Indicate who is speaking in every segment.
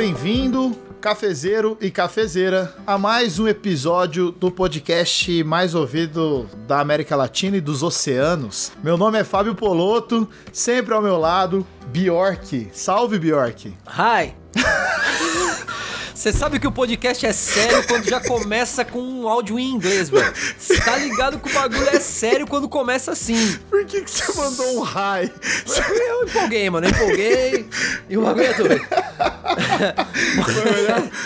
Speaker 1: bem-vindo, cafezeiro e cafezeira, a mais um episódio do podcast mais ouvido da América Latina e dos oceanos. Meu nome é Fábio Poloto, sempre ao meu lado, Bjork. Salve, Bjork.
Speaker 2: Hi! Você sabe que o podcast é sério quando já começa com um áudio em inglês, velho. Você tá ligado que o bagulho é sério quando começa assim.
Speaker 1: Por que, que você mandou um hi?
Speaker 2: Eu empolguei, mano. Eu empolguei e o bagulho é.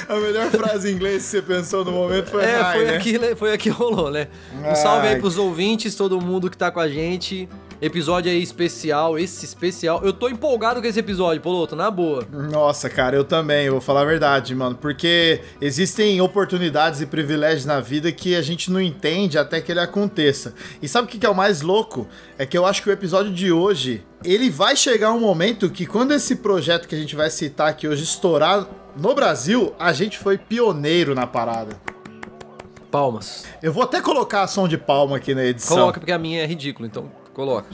Speaker 1: Foi a, melhor, frase em inglês que você pensou no momento foi
Speaker 2: É,
Speaker 1: hi,
Speaker 2: foi
Speaker 1: né?
Speaker 2: aqui, foi aqui que rolou, né? Um salve aí pros ouvintes, todo mundo que tá com a gente. Episódio aí especial, esse especial. Eu tô empolgado com esse episódio, Poloto, na boa.
Speaker 1: Nossa, cara, eu também, eu vou falar a verdade, mano, porque existem oportunidades e privilégios na vida que a gente não entende até que ele aconteça. E sabe o que é o mais louco? É que eu acho que o episódio de hoje, ele vai chegar um momento que quando esse projeto que a gente vai citar aqui hoje estourar no Brasil, a gente foi pioneiro na parada.
Speaker 2: Palmas.
Speaker 1: Eu vou até colocar som de palma aqui na edição.
Speaker 2: Coloca, porque a minha é ridícula, então coloca.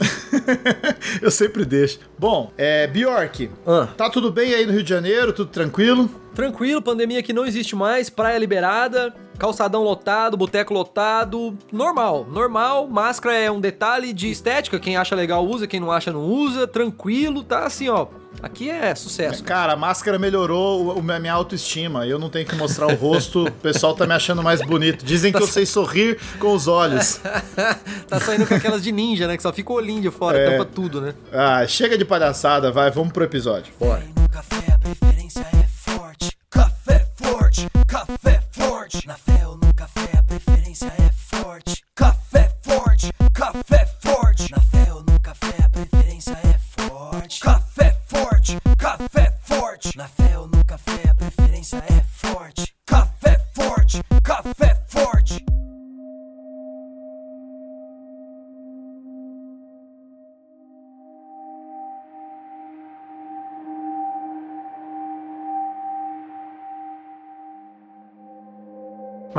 Speaker 1: eu sempre deixo. Bom, é, Bjork,
Speaker 2: Ah.
Speaker 1: tá tudo bem aí no Rio de Janeiro? Tudo tranquilo?
Speaker 2: Tranquilo, pandemia que não existe mais, praia liberada, calçadão lotado, boteco lotado, normal, normal, máscara é um detalhe de estética, quem acha legal usa, quem não acha não usa, tranquilo, tá assim, ó. Aqui é sucesso.
Speaker 1: Cara, a máscara melhorou o- a minha autoestima. Eu não tenho que mostrar o rosto, o pessoal tá me achando mais bonito. Dizem que eu sei sorrir com os olhos.
Speaker 2: tá saindo com aquelas de ninja, né, que só fica o olhinho de fora,
Speaker 1: É.
Speaker 2: tampa tudo, né?
Speaker 1: Ah, chega de palhaçada, vai, vamos pro episódio.
Speaker 2: Bora.
Speaker 3: No café a preferência é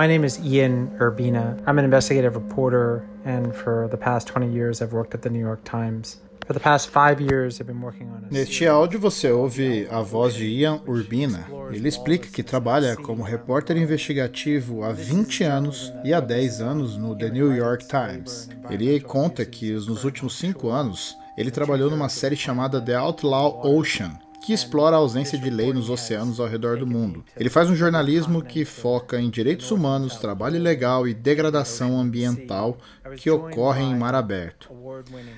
Speaker 4: My name is Ian Urbina. I'm an investigative reporter, and for the past 20 years, I've worked at the New York Times. For the past five years, I've been working on a
Speaker 1: Neste áudio você ouve a voz de Ian Urbina. Ele explica que trabalha como repórter investigativo há 20 anos e há 10 anos no The New York Times. Ele conta que nos últimos 5 anos ele trabalhou numa série chamada The Outlaw Ocean, que explora a ausência de lei nos oceanos ao redor do mundo. Ele faz um jornalismo que foca em direitos humanos, trabalho ilegal e degradação ambiental que ocorrem em mar aberto.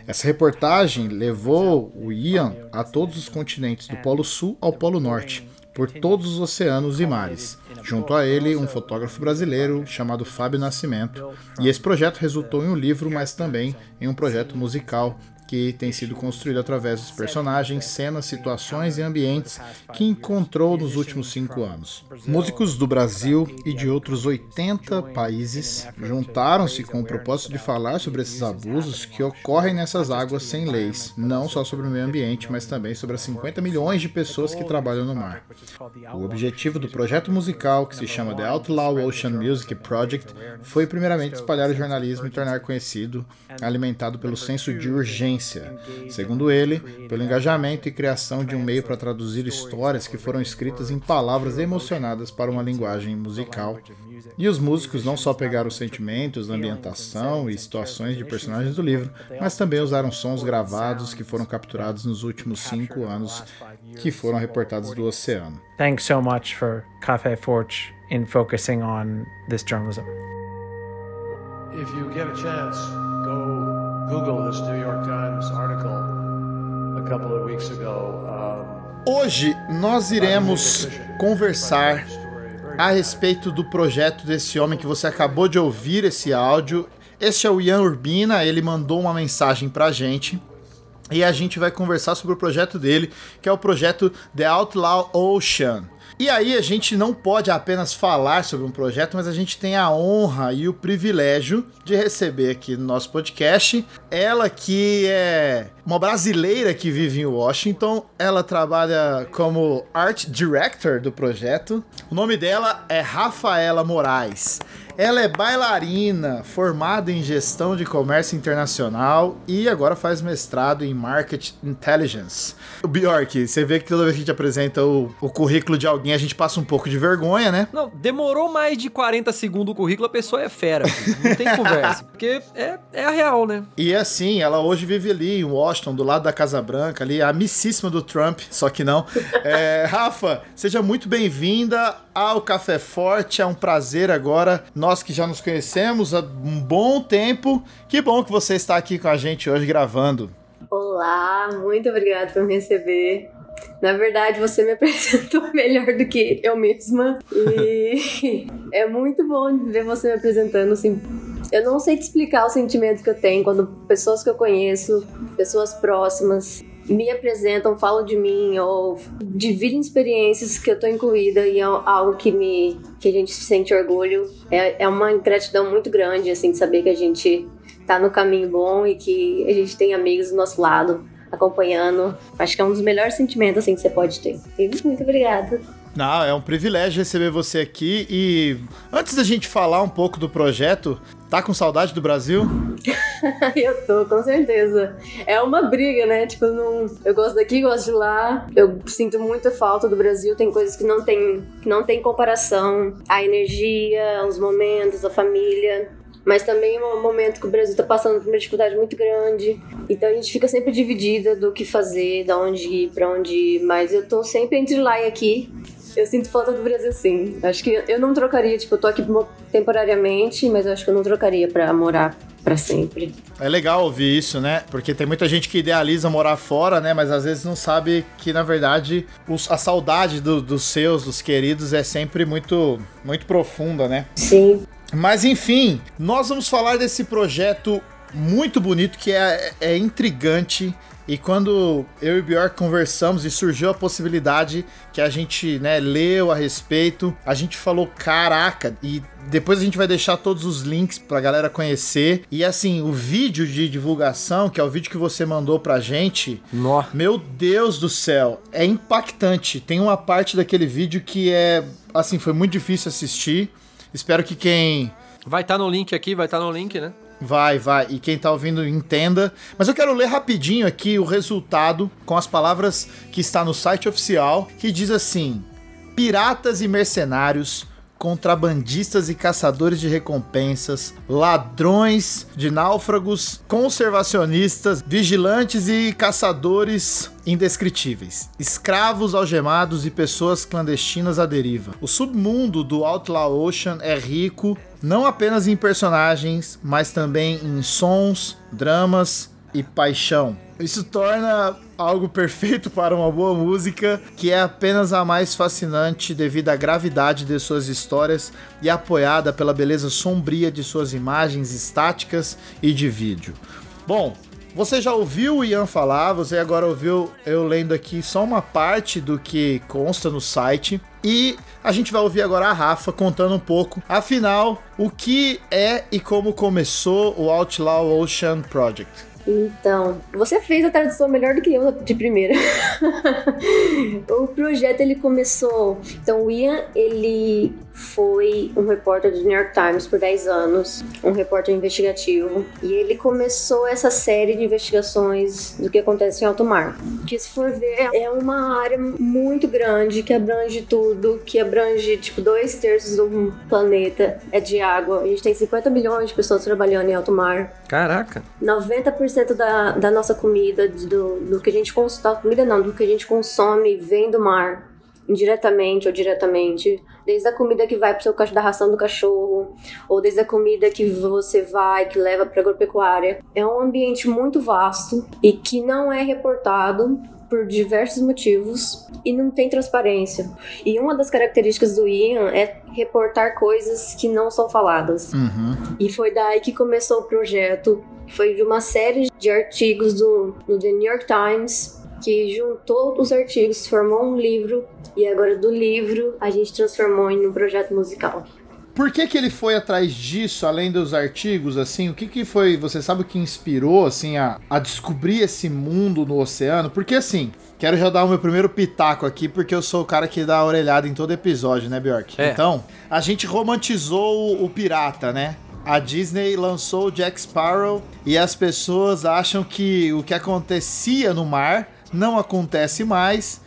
Speaker 1: Essa reportagem levou o Ian a todos os continentes, do Polo Sul ao Polo Norte, por todos os oceanos e mares. Junto a ele, um fotógrafo brasileiro chamado Fábio Nascimento. E esse projeto resultou em um livro, mas também em um projeto musical que tem sido construído através dos personagens, cenas, situações e ambientes que encontrou nos últimos cinco anos. Músicos do Brasil e de outros 80 países juntaram-se com o propósito de falar sobre esses abusos que ocorrem nessas águas sem leis, não só sobre o meio ambiente, mas também sobre as 50 milhões de pessoas que trabalham no mar. O objetivo do projeto musical, que se chama The Outlaw Ocean Music Project, foi primeiramente espalhar o jornalismo e tornar conhecido, alimentado pelo senso de urgência. Segundo ele, pelo engajamento e criação de um meio para traduzir histórias que foram escritas em palavras emocionadas para uma linguagem musical. E os músicos não só pegaram os sentimentos da ambientação e situações de personagens do livro, mas também usaram sons gravados que foram capturados nos últimos cinco anos, que foram reportados do oceano.
Speaker 4: Thanks so much for Cafe Forge in focusing on this journalism.
Speaker 5: If you get a chance, Google this New York Times article a couple of weeks ago.
Speaker 1: Hoje nós iremos conversar a respeito do projeto desse homem que você acabou de ouvir esse áudio. Este é o Ian Urbina, ele mandou uma mensagem pra gente. E a gente vai conversar sobre o projeto dele, que é o projeto The Outlaw Ocean. E aí a gente não pode apenas falar sobre um projeto, mas a gente tem a honra e o privilégio de receber aqui no nosso podcast ela que é uma brasileira que vive em Washington. Ela trabalha como art director do projeto. O nome dela é Rafaela Moraes. Ela é bailarina, formada em gestão de comércio internacional e agora faz mestrado em Market Intelligence. O Bjork, você vê que toda vez que a gente apresenta o, o currículo de alguém, a gente passa um pouco de vergonha, né?
Speaker 2: Não, demorou mais de 40 segundos o currículo, a pessoa é fera. filho. Não tem conversa. Porque é, é a real, né?
Speaker 1: E assim, ela hoje vive ali em Washington, do lado da Casa Branca, ali, amicíssima do Trump, só que não. É, Rafa, seja muito bem-vinda ao Café Forte. É um prazer agora, nós que já nos conhecemos há um bom tempo. Que bom que você está aqui com a gente hoje gravando.
Speaker 6: Olá, muito obrigada por me receber. Na verdade, você me apresentou melhor do que eu mesma. E é muito bom ver você me apresentando assim. Eu não sei te explicar o sentimento que eu tenho quando pessoas que eu conheço, pessoas próximas, me apresentam, falam de mim ou dividem experiências que eu tô incluída e é algo que me que a gente sente orgulho. É, é uma gratidão muito grande assim de saber que a gente tá no caminho bom e que a gente tem amigos do nosso lado acompanhando. Acho que é um dos melhores sentimentos assim que você pode ter. E muito obrigada.
Speaker 1: Não, é um privilégio receber você aqui e antes da gente falar um pouco do projeto, tá com saudade do Brasil?
Speaker 6: eu tô, com certeza. É uma briga, né? Tipo, não, eu gosto daqui, gosto de lá. Eu sinto muita falta do Brasil. Tem coisas que não tem, que não tem comparação. A energia, os momentos, a família. Mas também é um momento que o Brasil tá passando por uma dificuldade muito grande. Então a gente fica sempre dividida do que fazer, da onde ir, pra onde ir. Mas eu tô sempre entre lá e aqui. Eu sinto falta do Brasil, sim. Acho que eu não trocaria, tipo, eu tô aqui temporariamente, mas eu acho que eu não trocaria pra morar pra sempre.
Speaker 1: É legal ouvir isso, né? Porque tem muita gente que idealiza morar fora, né? Mas às vezes não sabe que, na verdade, os- a saudade do- dos seus, dos queridos, é sempre muito, muito profunda, né?
Speaker 6: Sim.
Speaker 1: Mas enfim, nós vamos falar desse projeto muito bonito que é, é intrigante. E quando eu e o Bjork conversamos e surgiu a possibilidade que a gente, né, leu a respeito, a gente falou, caraca, e depois a gente vai deixar todos os links pra galera conhecer. E assim, o vídeo de divulgação, que é o vídeo que você mandou pra gente,
Speaker 2: Nó.
Speaker 1: meu Deus do céu, é impactante. Tem uma parte daquele vídeo que é, assim, foi muito difícil assistir. Espero que quem
Speaker 2: Vai estar no link aqui, vai estar no link, né?
Speaker 1: Vai, vai, e quem tá ouvindo entenda. Mas eu quero ler rapidinho aqui o resultado com as palavras que está no site oficial, que diz assim: Piratas e mercenários, contrabandistas e caçadores de recompensas, ladrões de náufragos, conservacionistas, vigilantes e caçadores indescritíveis, escravos algemados e pessoas clandestinas à deriva. O submundo do Outlaw Ocean é rico não apenas em personagens, mas também em sons, dramas e paixão. Isso torna algo perfeito para uma boa música, que é apenas a mais fascinante devido à gravidade de suas histórias e apoiada pela beleza sombria de suas imagens estáticas e de vídeo. Bom, você já ouviu o Ian falar, você agora ouviu eu lendo aqui só uma parte do que consta no site. E a gente vai ouvir agora a Rafa contando um pouco, afinal, o que é e como começou o Outlaw Ocean Project.
Speaker 6: Então, você fez a tradução melhor do que eu de primeira. o projeto ele começou. Então, o Ian ele foi um repórter do New York Times por 10 anos, um repórter investigativo, e ele começou essa série de investigações do que acontece em alto mar. Que se for ver é uma área muito grande que abrange tudo, que abrange tipo dois terços do planeta é de água. A gente tem 50 milhões de pessoas trabalhando em alto mar.
Speaker 2: Caraca.
Speaker 6: 90% da, da nossa comida, do, do que a gente consome, comida não, do que a gente consome vem do mar, indiretamente ou diretamente. Desde a comida que vai pro seu cachorro, da ração do cachorro, ou desde a comida que você vai, que leva pra agropecuária. É um ambiente muito vasto e que não é reportado por diversos motivos e não tem transparência. E uma das características do Ian é reportar coisas que não são faladas. E foi daí que começou o projeto. Foi de uma série de artigos do, do The New York Times que juntou os artigos, formou um livro e agora do livro a gente transformou em um projeto musical.
Speaker 1: Por que que ele foi atrás disso, além dos artigos, assim? O que que foi, você sabe o que inspirou, assim, a, a descobrir esse mundo no oceano? Porque, assim, quero já dar o meu primeiro pitaco aqui, porque eu sou o cara que dá a orelhada em todo episódio, né, Bjork?
Speaker 2: É.
Speaker 1: Então, a gente romantizou o, o pirata, né? A Disney lançou o Jack Sparrow e as pessoas acham que o que acontecia no mar não acontece mais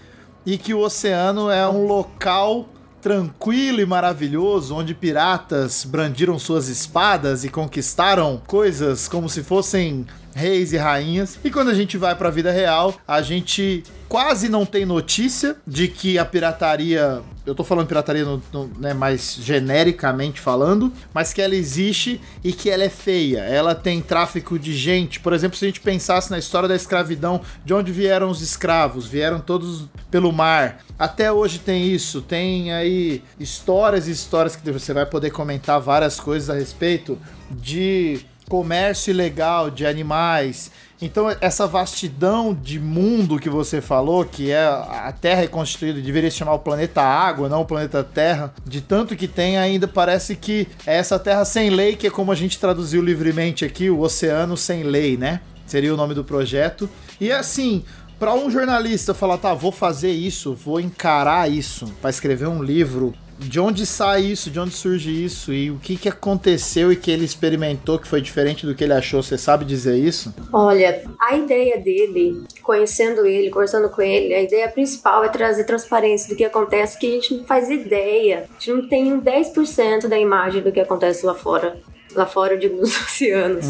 Speaker 1: e que o oceano é um local tranquilo e maravilhoso onde piratas brandiram suas espadas e conquistaram coisas como se fossem reis e rainhas. E quando a gente vai pra vida real, a gente quase não tem notícia de que a pirataria, eu tô falando pirataria no, no- né, mais genericamente falando, mas que ela existe e que ela é feia. Ela tem tráfico de gente. Por exemplo, se a gente pensasse na história da escravidão, de onde vieram os escravos? Vieram todos pelo mar. Até hoje tem isso. Tem aí histórias e histórias que você vai poder comentar várias coisas a respeito de comércio ilegal de animais. Então, essa vastidão de mundo que você falou, que é a Terra é constituída, deveria se chamar o planeta Água, não o planeta Terra, de tanto que tem, ainda parece que é essa Terra sem lei, que é como a gente traduziu livremente aqui, o Oceano Sem Lei, né? Seria o nome do projeto. E assim, para um jornalista falar, tá, vou fazer isso, vou encarar isso, para escrever um livro, de onde sai isso, de onde surge isso e o que, que aconteceu e que ele experimentou que foi diferente do que ele achou, você sabe dizer isso?
Speaker 6: Olha, a ideia dele, conhecendo ele, conversando com ele, a ideia principal é trazer transparência do que acontece, que a gente não faz ideia. A gente não tem um 10% da imagem do que acontece lá fora. Lá fora, eu digo, nos oceanos.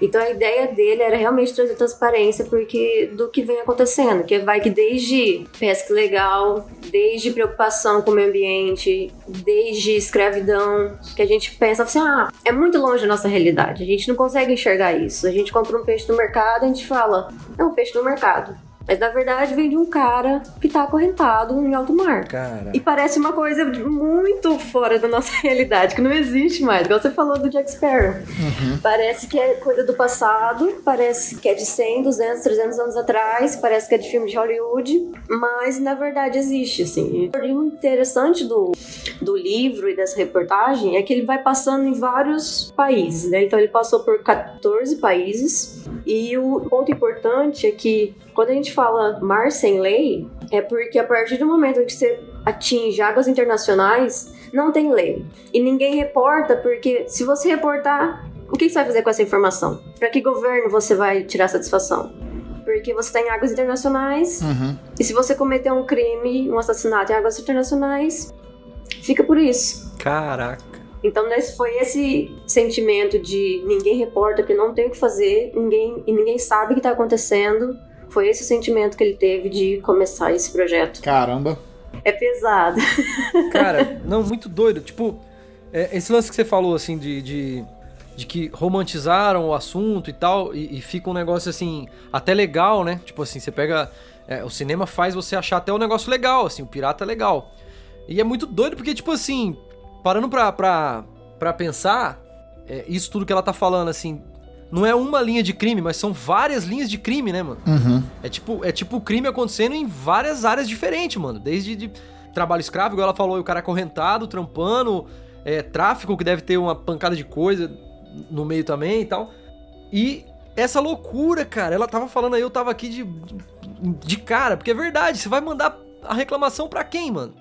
Speaker 6: Então a ideia dele era realmente trazer transparência porque do que vem acontecendo, que vai que desde pesca legal, desde preocupação com o meio ambiente, desde escravidão, que a gente pensa assim, ah, é muito longe da nossa realidade, a gente não consegue enxergar isso. A gente compra um peixe no mercado, a gente fala, é um peixe no mercado. Mas na verdade vem de um cara que tá acorrentado em alto mar.
Speaker 2: Cara.
Speaker 6: E parece uma coisa muito fora da nossa realidade, que não existe mais. Igual você falou do Jack Sparrow. Parece que é coisa do passado, parece que é de 100, 200, 300 anos atrás, parece que é de filme de Hollywood, mas na verdade existe, assim. E o interessante do, do livro e dessa reportagem é que ele vai passando em vários países, né? Então ele passou por 14 países e o ponto importante é que quando a gente fala mar sem lei, é porque a partir do momento que você atinge águas internacionais, não tem lei. E ninguém reporta, porque se você reportar, o que você vai fazer com essa informação? Para que governo você vai tirar satisfação? Porque você está em águas internacionais, e se você cometer um crime, um assassinato em águas internacionais, fica por isso.
Speaker 2: Caraca.
Speaker 6: Então nesse, foi esse sentimento de ninguém reporta que não tem o que fazer, ninguém, e ninguém sabe o que está acontecendo. Foi esse o sentimento que ele teve de começar esse projeto.
Speaker 1: Caramba.
Speaker 6: É pesado.
Speaker 2: Cara, não, muito doido. Tipo, é, esse lance que você falou, assim, de, de, de que romantizaram o assunto e tal, e, e fica um negócio, assim, até legal, né? Tipo assim, você pega. é, o cinema faz você achar até um negócio legal, assim, o pirata é legal. E é muito doido porque, tipo assim, parando pra, pra, pra pensar, é, isso tudo que ela tá falando, assim, não é uma linha de crime, mas são várias linhas de crime, né, mano?
Speaker 1: Uhum.
Speaker 2: É tipo, é tipo o crime acontecendo em várias áreas diferentes, mano. Desde de trabalho escravo, igual ela falou, o cara acorrentado, trampando, é, tráfico, que deve ter uma pancada de coisa no meio também e tal. E essa loucura, cara, ela tava falando aí, eu tava aqui de, de cara, porque é verdade, você vai mandar a reclamação pra quem, mano?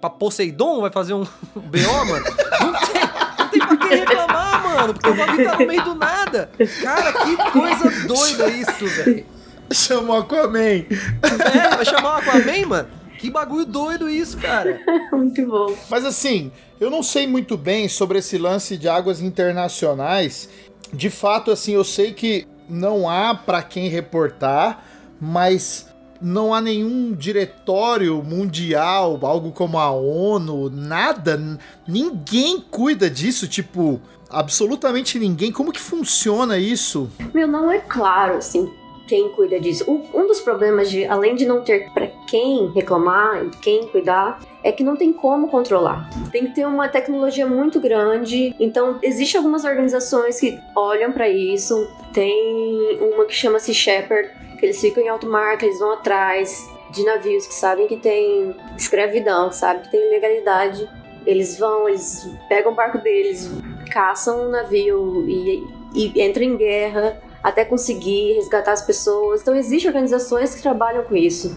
Speaker 2: Pra Poseidon vai fazer um BO, mano? Não tem, não tem pra quem reclamar, mano, porque o bagulho tá no meio do nada. Cara, que coisa doida isso, velho.
Speaker 1: Chamou Aquaman.
Speaker 2: É, vai chamar o Aquaman, mano? Que bagulho doido isso, cara.
Speaker 6: Muito bom.
Speaker 1: Mas assim, eu não sei muito bem sobre esse lance de águas internacionais. De fato, assim, eu sei que não há pra quem reportar, mas não há nenhum diretório mundial, algo como a ONU, nada. Ninguém cuida disso, tipo, absolutamente ninguém. Como que funciona isso?
Speaker 6: Meu, não é claro, assim, quem cuida disso. Um dos problemas de, além de não ter pra quem reclamar e quem cuidar, é que não tem como controlar. Tem que ter uma tecnologia muito grande. Então, existem algumas organizações que olham pra isso. Tem uma que chama-se Shepherd, que eles ficam em alto mar, que eles vão atrás de navios que sabem que tem escravidão, que sabem que tem ilegalidade Eles vão, eles pegam o barco deles, caçam um navio e, e entram em guerra até conseguir resgatar as pessoas. Então, existem organizações que trabalham com isso.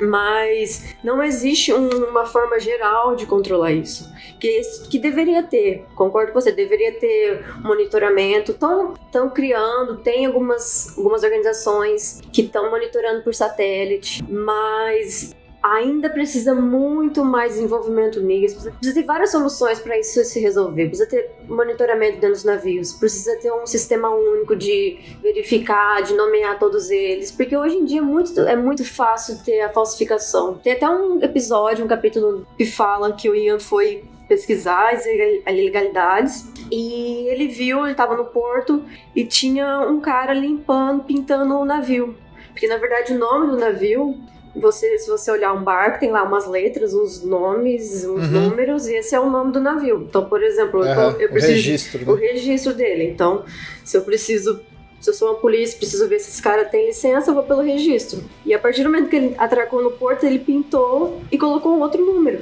Speaker 6: Mas não existe um- uma forma geral de controlar isso. Que, que deveria ter, concordo com você, deveria ter monitoramento. Estão criando, tem algumas, algumas organizações que estão monitorando por satélite, mas ainda precisa muito mais desenvolvimento nisso. Precisa, ter várias soluções para isso se resolver. Precisa ter monitoramento dentro dos navios. Precisa ter um sistema único de verificar, de nomear todos eles. Porque hoje em dia é muito, é muito fácil ter a falsificação. Tem até um episódio, um capítulo que fala que o Ian foi pesquisar as ilegal- ilegalidades e ele viu, ele estava no porto e tinha um cara limpando, pintando o navio. Porque na verdade o nome do navio você, se você olhar um barco, tem lá umas letras, uns nomes, uns
Speaker 1: Uhum.
Speaker 6: números, e esse é o nome do navio. Então, por exemplo, eu, eu
Speaker 1: o
Speaker 6: preciso.
Speaker 1: registro,
Speaker 6: O
Speaker 1: né?
Speaker 6: registro dele. Então, se eu preciso. Se eu sou uma polícia, preciso ver se esse cara tem licença, eu vou pelo registro. E a partir do momento que ele atracou no porto, ele pintou e colocou um outro número.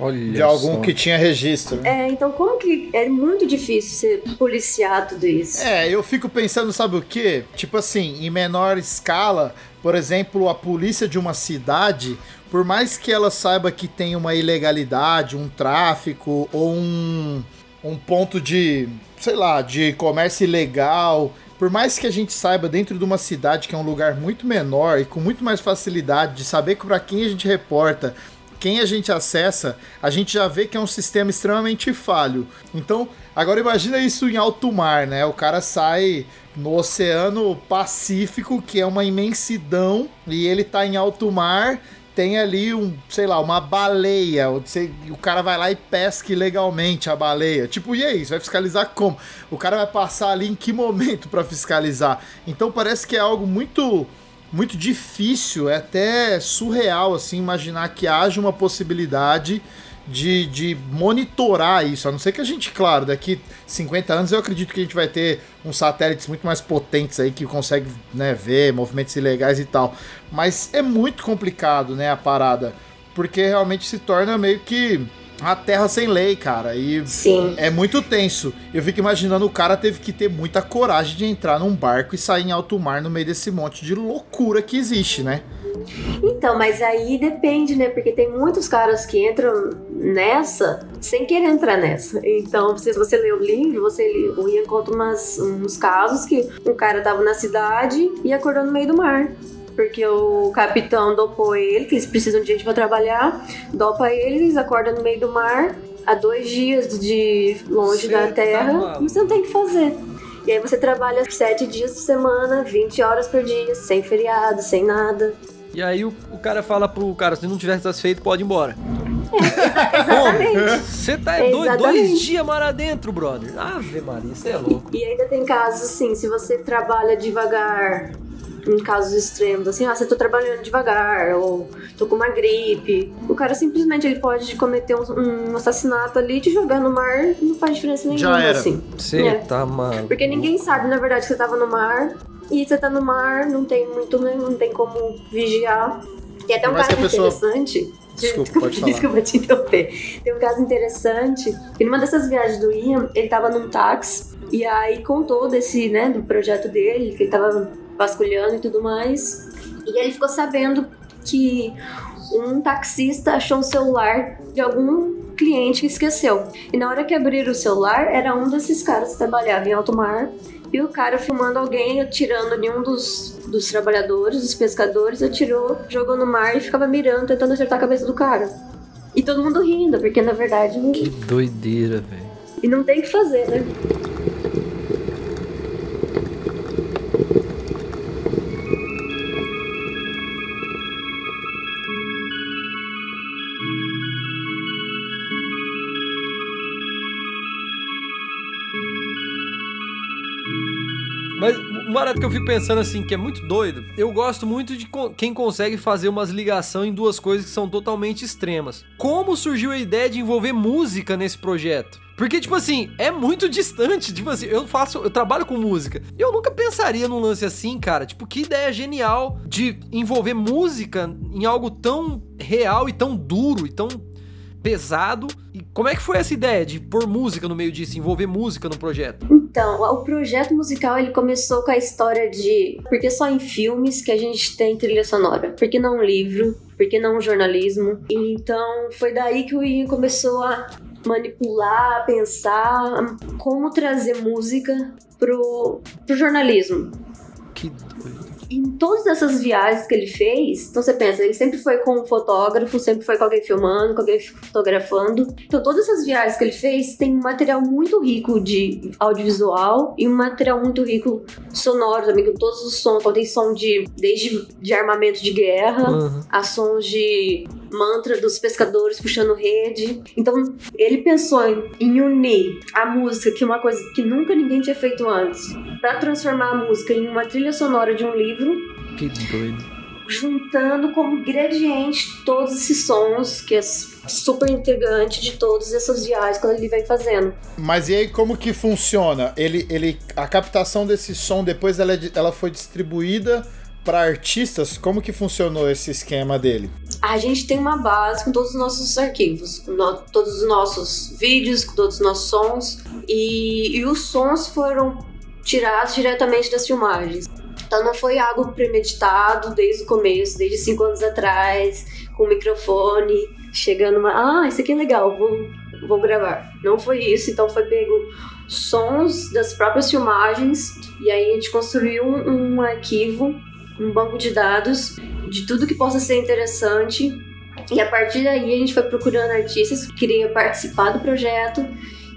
Speaker 2: Olha
Speaker 1: De algum
Speaker 2: só.
Speaker 1: que tinha registro. né?
Speaker 6: É, então como que. É muito difícil você policiar tudo isso.
Speaker 1: É, eu fico pensando, sabe o quê? Tipo assim, em menor escala, por exemplo, a polícia de uma cidade, por mais que ela saiba que tem uma ilegalidade, um tráfico ou um, um ponto de, sei lá, de comércio ilegal, por mais que a gente saiba dentro de uma cidade que é um lugar muito menor e com muito mais facilidade de saber para quem a gente reporta, quem a gente acessa, a gente já vê que é um sistema extremamente falho. Então, agora imagina isso em alto mar, né? O cara sai no Oceano Pacífico, que é uma imensidão, e ele tá em alto mar, tem ali um, sei lá, uma baleia, o cara vai lá e pesca ilegalmente a baleia. Tipo, e aí, você vai fiscalizar como? O cara vai passar ali em que momento pra fiscalizar? Então parece que é algo muito muito difícil, é até surreal assim imaginar que haja uma possibilidade de, de monitorar isso. A não ser que a gente, claro, daqui 50 anos eu acredito que a gente vai ter uns satélites muito mais potentes aí que conseguem né, ver movimentos ilegais e tal. Mas é muito complicado, né, a parada. Porque realmente se torna meio que a terra sem lei, cara. E
Speaker 6: Sim.
Speaker 1: é muito tenso. Eu fico imaginando o cara teve que ter muita coragem de entrar num barco e sair em alto mar no meio desse monte de loucura que existe, né?
Speaker 6: Então, mas aí depende, né? Porque tem muitos caras que entram nessa sem querer entrar nessa. Então, se você lê o livro, você o Ian conta umas, uns casos que um cara tava na cidade e acordou no meio do mar. Porque o capitão dopou ele, que eles precisam de gente pra trabalhar, dopa eles, acorda no meio do mar, a dois dias de longe
Speaker 2: Cê
Speaker 6: da
Speaker 2: tá
Speaker 6: terra, e você não tem o que fazer. E aí você trabalha sete dias por semana, 20 horas por dia, sem feriado, sem nada.
Speaker 2: E aí o, o cara fala pro cara, se não tiver satisfeito, pode ir embora.
Speaker 6: Exatamente.
Speaker 2: Você tá é doido, dois dias mar adentro, brother. Ave Maria, você é louco.
Speaker 6: E ainda tem casos assim, se você trabalha devagar, em casos extremos, assim, ah, você tô trabalhando devagar, ou tô com uma gripe. O cara simplesmente ele pode cometer um, um assassinato ali e te jogar no mar, não faz diferença nenhuma,
Speaker 1: Já era.
Speaker 6: assim.
Speaker 2: Você
Speaker 6: É.
Speaker 2: tá maluco.
Speaker 6: Porque ninguém sabe, na verdade, que você tava no mar. E você tá no mar, não tem muito, né, não tem como vigiar. Tem até um caso
Speaker 1: pessoa-
Speaker 6: interessante.
Speaker 1: Desculpa, pode falar.
Speaker 6: Desculpa te interromper. Tem um caso interessante. que numa dessas viagens do Ian, ele tava num táxi. E aí contou desse, né, do projeto dele, que ele tava vasculhando e tudo mais. E ele ficou sabendo que um taxista achou um celular de algum cliente que esqueceu. E na hora que abriram o celular, era um desses caras que trabalhava em alto mar. E o cara filmando alguém atirando em um dos, dos trabalhadores, dos pescadores, atirou, jogou no mar e ficava mirando, tentando acertar a cabeça do cara. E todo mundo rindo, porque na verdade.
Speaker 2: Que doideira, velho.
Speaker 6: E não tem o que fazer, né?
Speaker 2: Barato que eu fico pensando assim, que é muito doido, eu gosto muito de co- quem consegue fazer umas ligações em duas coisas que são totalmente extremas. Como surgiu a ideia de envolver música nesse projeto? Porque, tipo assim, é muito distante. Tipo assim, eu faço, eu trabalho com música. Eu nunca pensaria num lance assim, cara. Tipo, que ideia genial de envolver música em algo tão real e tão duro e tão pesado. E como é que foi essa ideia de pôr música no meio disso, envolver música no projeto?
Speaker 6: Então, o projeto musical ele começou com a história de por que só em filmes que a gente tem trilha sonora? Por que não um livro? Por que não um jornalismo? Então, foi daí que o Ian começou a manipular, pensar como trazer música pro, pro jornalismo.
Speaker 2: Que doido.
Speaker 6: Todas essas viagens que ele fez, então você pensa, ele sempre foi com um fotógrafo, sempre foi com alguém filmando, com alguém fotografando. Então todas essas viagens que ele fez tem um material muito rico de audiovisual e um material muito rico sonoro também, com todos os sons. Então tem som de desde de armamento de guerra,
Speaker 2: Uhum.
Speaker 6: a sons de mantra dos pescadores puxando rede. Então ele pensou em, em unir a música, que é uma coisa que nunca ninguém tinha feito antes, para transformar a música em uma trilha sonora de um livro,
Speaker 2: Que doido.
Speaker 6: juntando como ingrediente todos esses sons que é super intrigante de todas essas viagens que ele vem fazendo.
Speaker 1: Mas e aí como que funciona? Ele, ele, a captação desse som depois ela, é ela foi distribuída para artistas. Como que funcionou esse esquema dele?
Speaker 6: A gente tem uma base com todos os nossos arquivos, com no- todos os nossos vídeos, com todos os nossos sons. E, e os sons foram tirados diretamente das filmagens. Então não foi algo premeditado desde o começo, desde cinco anos atrás, com o microfone, chegando uma. Ah, isso aqui é legal, vou, vou gravar. Não foi isso, então foi pego sons das próprias filmagens e aí a gente construiu um, um arquivo, um banco de dados de tudo que possa ser interessante. E a partir daí a gente foi procurando artistas que queriam participar do projeto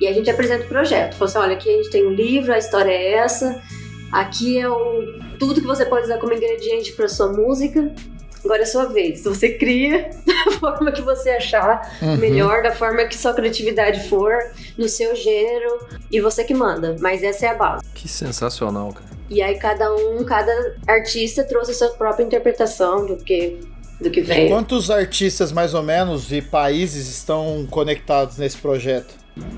Speaker 6: e a gente apresenta o projeto. Falou assim, olha, aqui a gente tem um livro, a história é essa, aqui é o tudo que você pode usar como ingrediente para sua música. Agora é a sua vez. Você cria da forma que você achar melhor, da forma que sua criatividade for, no seu gênero, e você que manda. Mas essa é a base.
Speaker 2: Que sensacional, cara.
Speaker 6: E aí cada um, cada artista trouxe a sua própria interpretação do que do que veio.
Speaker 1: Quantos artistas mais ou menos e países estão conectados nesse projeto?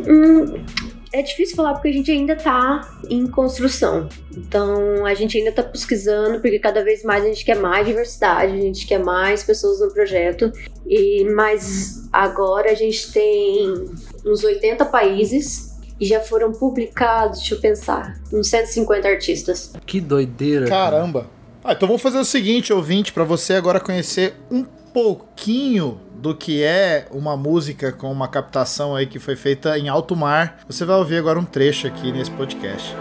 Speaker 6: Hum, é difícil falar porque a gente ainda tá em construção. Então a gente ainda tá pesquisando porque cada vez mais a gente quer mais diversidade, a gente quer mais pessoas no projeto. E mas agora a gente tem uns 80 países e já foram publicados, deixa eu pensar, uns 150 artistas.
Speaker 2: Que doideira. cara.
Speaker 1: Caramba! Ah, então vamos fazer o seguinte, ouvinte, para você agora conhecer um pouquinho do que é uma música com uma captação aí que foi feita em alto mar. Você vai ouvir agora um trecho aqui nesse podcast.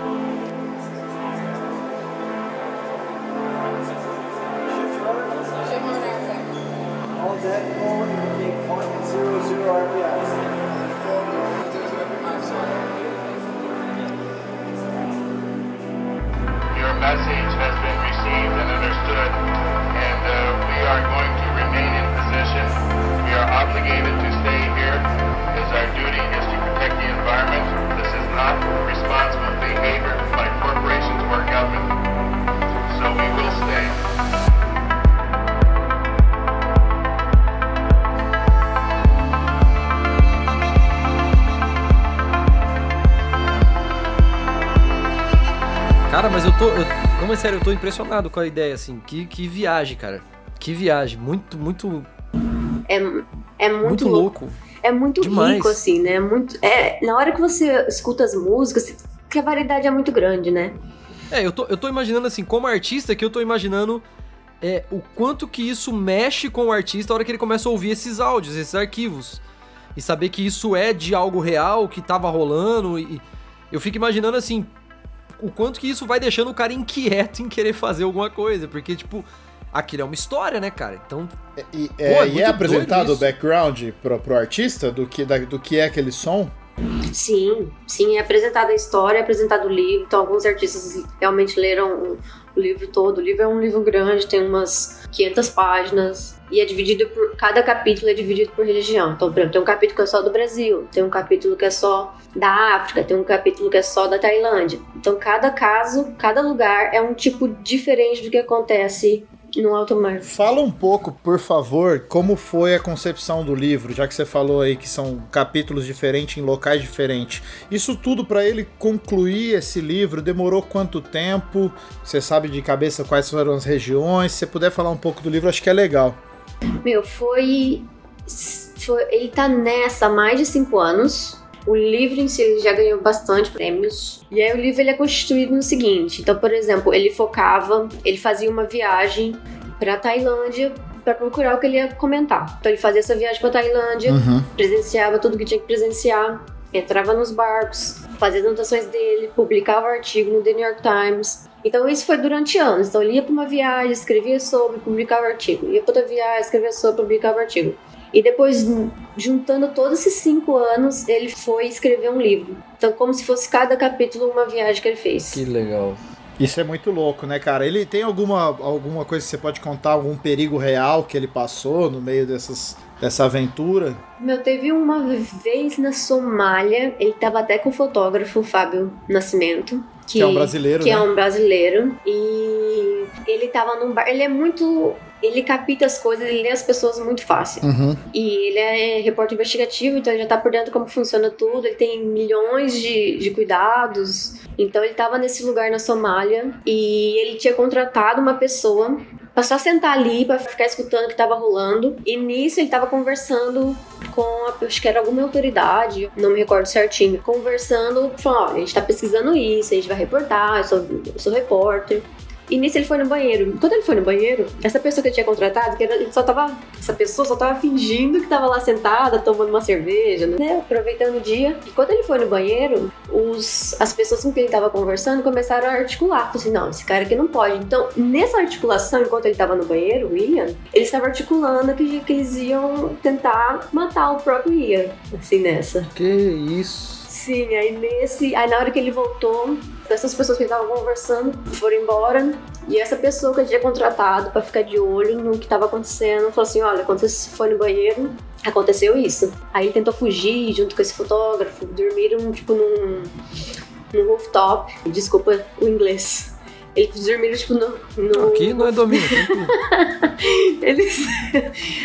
Speaker 2: Sério, eu tô impressionado com a ideia, assim. Que, que viagem, cara. Que viagem. Muito, muito,
Speaker 6: É, é muito,
Speaker 2: muito
Speaker 6: louco.
Speaker 2: louco.
Speaker 6: É muito
Speaker 2: Demais.
Speaker 6: rico, assim, né? Muito, é, na hora que você escuta as músicas, que a variedade é muito grande, né?
Speaker 2: É, eu tô, eu tô imaginando assim, como artista, que eu tô imaginando é, o quanto que isso mexe com o artista a hora que ele começa a ouvir esses áudios, esses arquivos. E saber que isso é de algo real, que tava rolando. E eu fico imaginando assim, o quanto que isso vai deixando o cara inquieto em querer fazer alguma coisa. Porque, tipo, aquilo é uma história, né, cara? Então,
Speaker 1: E,
Speaker 2: é
Speaker 1: é, e é apresentado o background pro, pro artista do que, da- do que é aquele som?
Speaker 6: Sim, sim, é apresentada a história, é apresentado o livro. Então, alguns artistas realmente leram o, livro todo. O livro é um livro grande, tem umas 500 páginas. E é dividido por. Cada capítulo é dividido por religião. Então, por exemplo, tem um capítulo que é só do Brasil, tem um capítulo que é só da África, tem um capítulo que é só da Tailândia. Então, cada caso, cada lugar é um tipo diferente do que acontece no alto mar.
Speaker 1: Fala um pouco, por favor, como foi a concepção do livro, já que você falou aí que são capítulos diferentes em locais diferentes. Isso tudo para ele concluir esse livro demorou quanto tempo? Você sabe de cabeça quais foram as regiões? Se você puder falar um pouco do livro, acho que é legal.
Speaker 6: Meu, foi Foi- ele tá nessa há mais de cinco anos. O livro em si ele já ganhou bastante prêmios. E aí o livro ele é constituído no seguinte. Então, por exemplo, ele focava, ele fazia uma viagem pra Tailândia pra procurar o que ele ia comentar. Então ele fazia essa viagem pra Tailândia,
Speaker 1: Uhum.
Speaker 6: presenciava tudo que tinha que presenciar, entrava nos barcos, fazia as anotações dele, publicava artigo no The New York Times. Então isso foi durante anos. Então ele ia para uma viagem, escrevia sobre, publicava artigo. Ia para outra viagem, escrevia sobre, publicava artigo. E depois, juntando todos esses cinco anos, ele foi escrever um livro. Então, como se fosse cada capítulo uma viagem que ele fez.
Speaker 2: Que legal.
Speaker 1: Isso é muito louco, né, cara? Ele tem alguma, alguma coisa que você pode contar, algum perigo real que ele passou no meio dessas, dessa aventura?
Speaker 6: Meu, teve uma vez na Somália, ele tava até com o fotógrafo Fábio Nascimento.
Speaker 1: Que é um brasileiro,
Speaker 6: Que
Speaker 1: né?
Speaker 6: é um brasileiro. E ele tava num bar. Ele é muito. Ele capta as coisas, ele lê as pessoas muito fácil.
Speaker 1: Uhum.
Speaker 6: E ele é repórter investigativo, então ele já tá por dentro como funciona tudo. Ele tem milhões de, de cuidados. Então ele tava nesse lugar na Somália e ele tinha contratado uma pessoa pra só sentar ali pra ficar escutando o que tava rolando. E nisso ele tava conversando com, a, acho que era alguma autoridade, não me recordo certinho, conversando, falando: olha, a gente tá pesquisando isso, a gente vai reportar, eu sou, eu sou repórter. E nisso ele foi no banheiro. Quando ele foi no banheiro, essa pessoa que eu tinha contratado, que era, ele só tava. Essa pessoa só tava fingindo que tava lá sentada, tomando uma cerveja, né? Aproveitando o dia. E quando ele foi no banheiro, os, as pessoas com quem ele tava conversando começaram a articular. Falaram assim: não, esse cara aqui não pode. Então, nessa articulação, enquanto ele tava no banheiro, o Ian, eles estavam articulando que, que eles iam tentar matar o próprio Ian. Assim, nessa.
Speaker 2: Que isso.
Speaker 6: Sim, aí nesse. Aí na hora que ele voltou, essas pessoas que estavam conversando foram embora. E essa pessoa que eu tinha contratado pra ficar de olho no que tava acontecendo falou assim: olha, quando você foi no banheiro, aconteceu isso. Aí ele tentou fugir junto com esse fotógrafo, dormiram tipo num, num rooftop. Desculpa o inglês. Eles dormiram tipo no. no
Speaker 2: Aqui não é domínio. tranquilo.
Speaker 6: eles.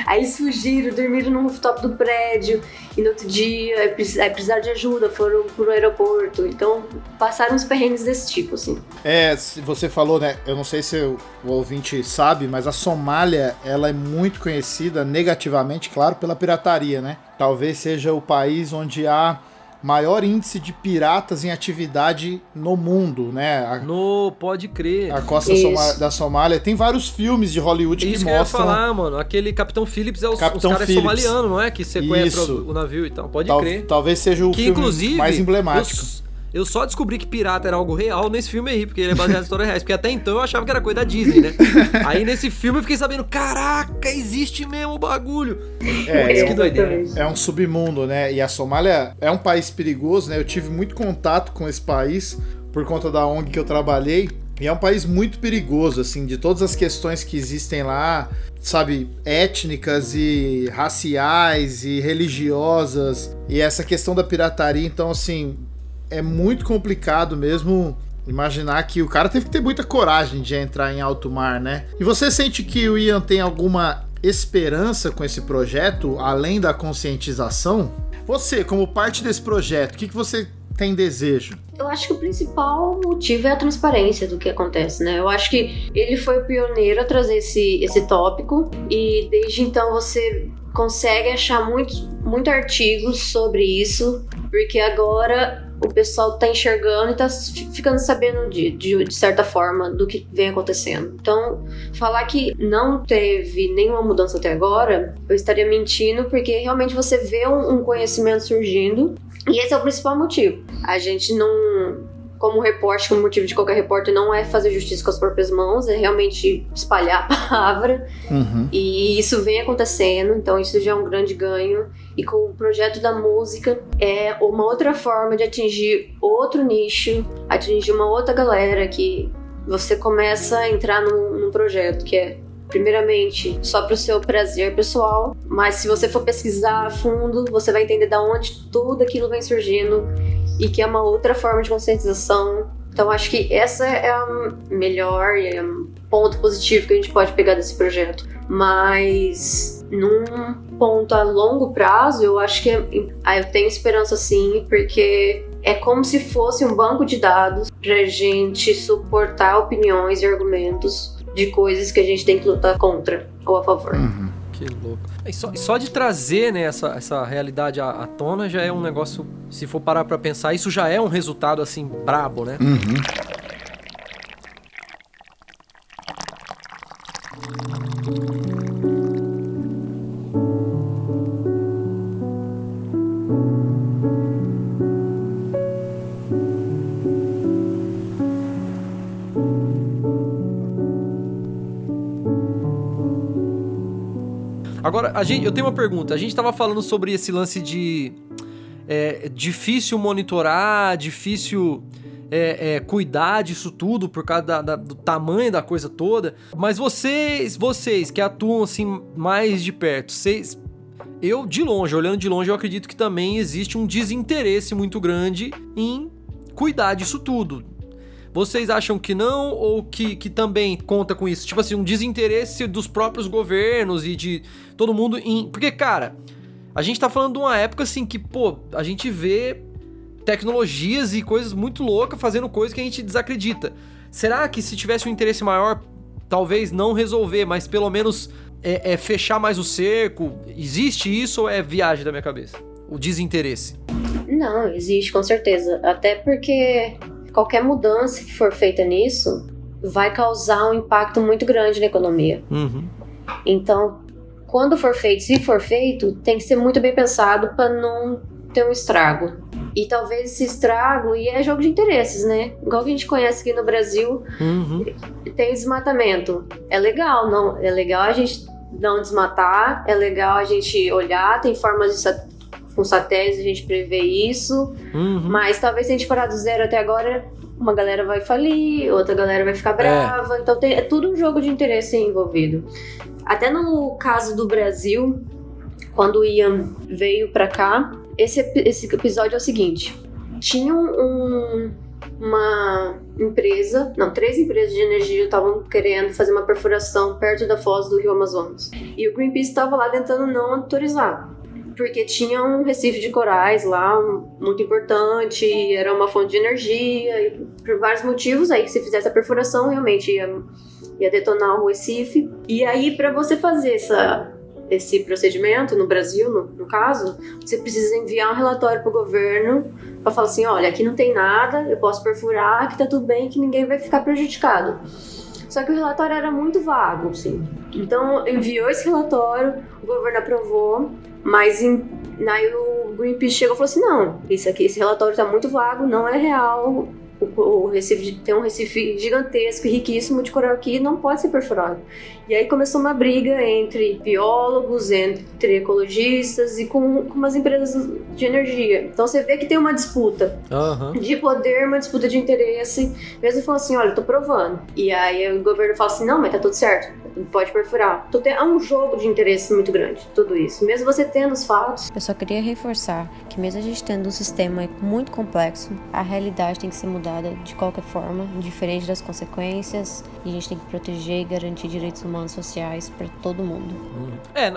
Speaker 6: Aí eles fugiram, dormiram no rooftop do prédio. E no outro dia, aí precis- aí precisaram de ajuda, foram pro aeroporto. Então, passaram uns perrengues desse tipo, assim.
Speaker 1: É, se você falou, né? Eu não sei se o, o ouvinte sabe, mas a Somália ela é muito conhecida negativamente, claro, pela pirataria, né? Talvez seja o país onde há maior índice de piratas em atividade no mundo, né? A,
Speaker 2: No, pode crer.
Speaker 1: a costa
Speaker 6: Isso.
Speaker 1: Soma- da Somália tem vários filmes de Hollywood
Speaker 2: Isso
Speaker 1: que
Speaker 2: que eu ia
Speaker 1: mostram.
Speaker 2: falar, mano. Aquele Capitão Phillips é os,
Speaker 1: Capitão
Speaker 2: os caras
Speaker 1: Phillips.
Speaker 2: somalianos, não é? Que sequestra
Speaker 1: Isso.
Speaker 2: o, o navio e tal. Pode
Speaker 1: Tal-
Speaker 2: crer.
Speaker 1: talvez seja o
Speaker 2: Que
Speaker 1: filme mais emblemático.
Speaker 2: Eu, eu só descobri que pirata era algo real nesse filme aí, porque ele é baseado em histórias reais. Porque até então eu achava que era coisa da Disney, né? aí nesse filme eu fiquei sabendo: caraca, existe mesmo o bagulho.
Speaker 1: É,
Speaker 2: que doideira.
Speaker 1: É um submundo, né? E a Somália é um país perigoso, né? Eu tive muito contato com esse país por conta da ONG que eu trabalhei. E é um país muito perigoso, assim, de todas as questões que existem lá, sabe, étnicas e raciais e religiosas. E essa questão da pirataria, então, assim, é muito complicado mesmo imaginar que o cara teve que ter muita coragem de entrar em alto mar, né? E você sente que o Ian tem alguma esperança com esse projeto, além da conscientização? Você, como parte desse projeto, o que, que você tem desejo?
Speaker 6: Eu acho que o principal motivo é a transparência do que acontece, né? Eu acho que ele foi o pioneiro a trazer esse, esse tópico e desde então você consegue achar muitos muito artigos sobre isso, porque agora o pessoal tá enxergando e tá fi- ficando sabendo de, de, de certa forma do que vem acontecendo. Então, falar que não teve nenhuma mudança até agora, eu estaria mentindo, porque realmente você vê um, um conhecimento surgindo e esse é o principal motivo. A gente não. Como repórter, como motivo de qualquer repórter, não é fazer justiça com as próprias mãos, é realmente espalhar a palavra.
Speaker 1: Uhum.
Speaker 6: E isso vem acontecendo, então isso já é um grande ganho. E com o projeto da música é uma outra forma de atingir outro nicho, atingir uma outra galera que você começa a entrar num, num projeto que é primeiramente só para o seu prazer pessoal, mas se você for pesquisar a fundo, você vai entender da onde tudo aquilo vem surgindo e que é uma outra forma de conscientização. Então acho que essa é a melhor e é um ponto positivo que a gente pode pegar desse projeto. Mas num ponto a longo prazo, eu acho que é, ah, eu tenho esperança sim, porque é como se fosse um banco de dados pra gente suportar opiniões e argumentos de coisas que a gente tem que lutar contra ou a favor.
Speaker 1: Uhum.
Speaker 2: Que louco. E só, só de trazer né, essa, essa realidade à, à tona já é um negócio, se for parar pra pensar, isso já é um resultado assim brabo, né? Agora, a gente, eu tenho uma pergunta. A gente tava falando sobre esse lance de é, difícil monitorar, difícil é, é, cuidar disso tudo por causa da- da- do tamanho da coisa toda. Mas vocês, vocês que atuam assim mais de perto, vocês, eu de longe, olhando de longe, eu acredito que também existe um desinteresse muito grande em cuidar disso tudo. Vocês acham que não ou que, que também conta com isso? Tipo assim, um desinteresse dos próprios governos e de todo mundo em. Porque, cara, a gente tá falando de uma época assim que, pô, a gente vê tecnologias e coisas muito loucas fazendo coisas que a gente desacredita. Será que se tivesse um interesse maior, talvez não resolver, mas pelo menos é, é fechar mais o cerco? Existe isso ou é viagem da minha cabeça? O desinteresse.
Speaker 6: Não, existe com certeza. Até porque qualquer mudança que for feita nisso vai causar um impacto muito grande na economia.
Speaker 2: Uhum.
Speaker 6: Então, quando for feito, se for feito, tem que ser muito bem pensado para não ter um estrago. E talvez esse estrago, e é jogo de interesses, né? Igual que a gente conhece aqui no Brasil,
Speaker 2: Uhum.
Speaker 6: tem desmatamento. É legal, não? É legal a gente não desmatar, é legal a gente olhar, tem formas de com satélites a gente prever isso,
Speaker 2: Uhum.
Speaker 6: mas talvez se a gente parar do zero até agora, uma galera vai falir, outra galera vai ficar brava, então tem, é tudo um jogo de interesse envolvido. Até no caso do Brasil, quando o Ian veio pra cá, esse, esse episódio é o seguinte: tinha um, uma empresa, não, três empresas de energia estavam querendo fazer uma perfuração perto da foz do Rio Amazonas. E o Greenpeace estava lá tentando não autorizar. Porque tinha um recife de corais lá, muito importante, era uma fonte de energia, e por vários motivos aí, que se fizesse a perfuração, realmente ia, ia detonar o recife. E aí, para você fazer essa, esse procedimento no Brasil, no, no caso, você precisa enviar um relatório para o governo para falar assim: olha, aqui não tem nada, eu posso perfurar, que tá tudo bem, que ninguém vai ficar prejudicado. Só que o relatório era muito vago, assim. Então enviou esse relatório, o governo aprovou, mas em, aí o Greenpeace chegou e falou assim: não, isso aqui, esse relatório tá muito vago, não é real. O, o Recife tem um Recife gigantesco e riquíssimo de coral aqui, não pode ser perfurado. E aí começou uma briga entre biólogos, entre ecologistas e com, com umas empresas de energia. Então você vê que tem uma disputa
Speaker 2: Aham.
Speaker 6: de poder, uma disputa de interesse. Mesmo falou assim, olha, eu tô provando. E aí o governo fala assim, não, mas tá tudo certo, pode perfurar. Então, tem- é um jogo de interesse muito grande, tudo isso. Mesmo você tendo os fatos,
Speaker 7: Eu só queria reforçar que mesmo a gente tendo um sistema muito complexo, a realidade tem que ser mudada de qualquer forma, indiferente das consequências, e a gente tem que proteger e garantir direitos humanos sociais para todo mundo.
Speaker 2: É,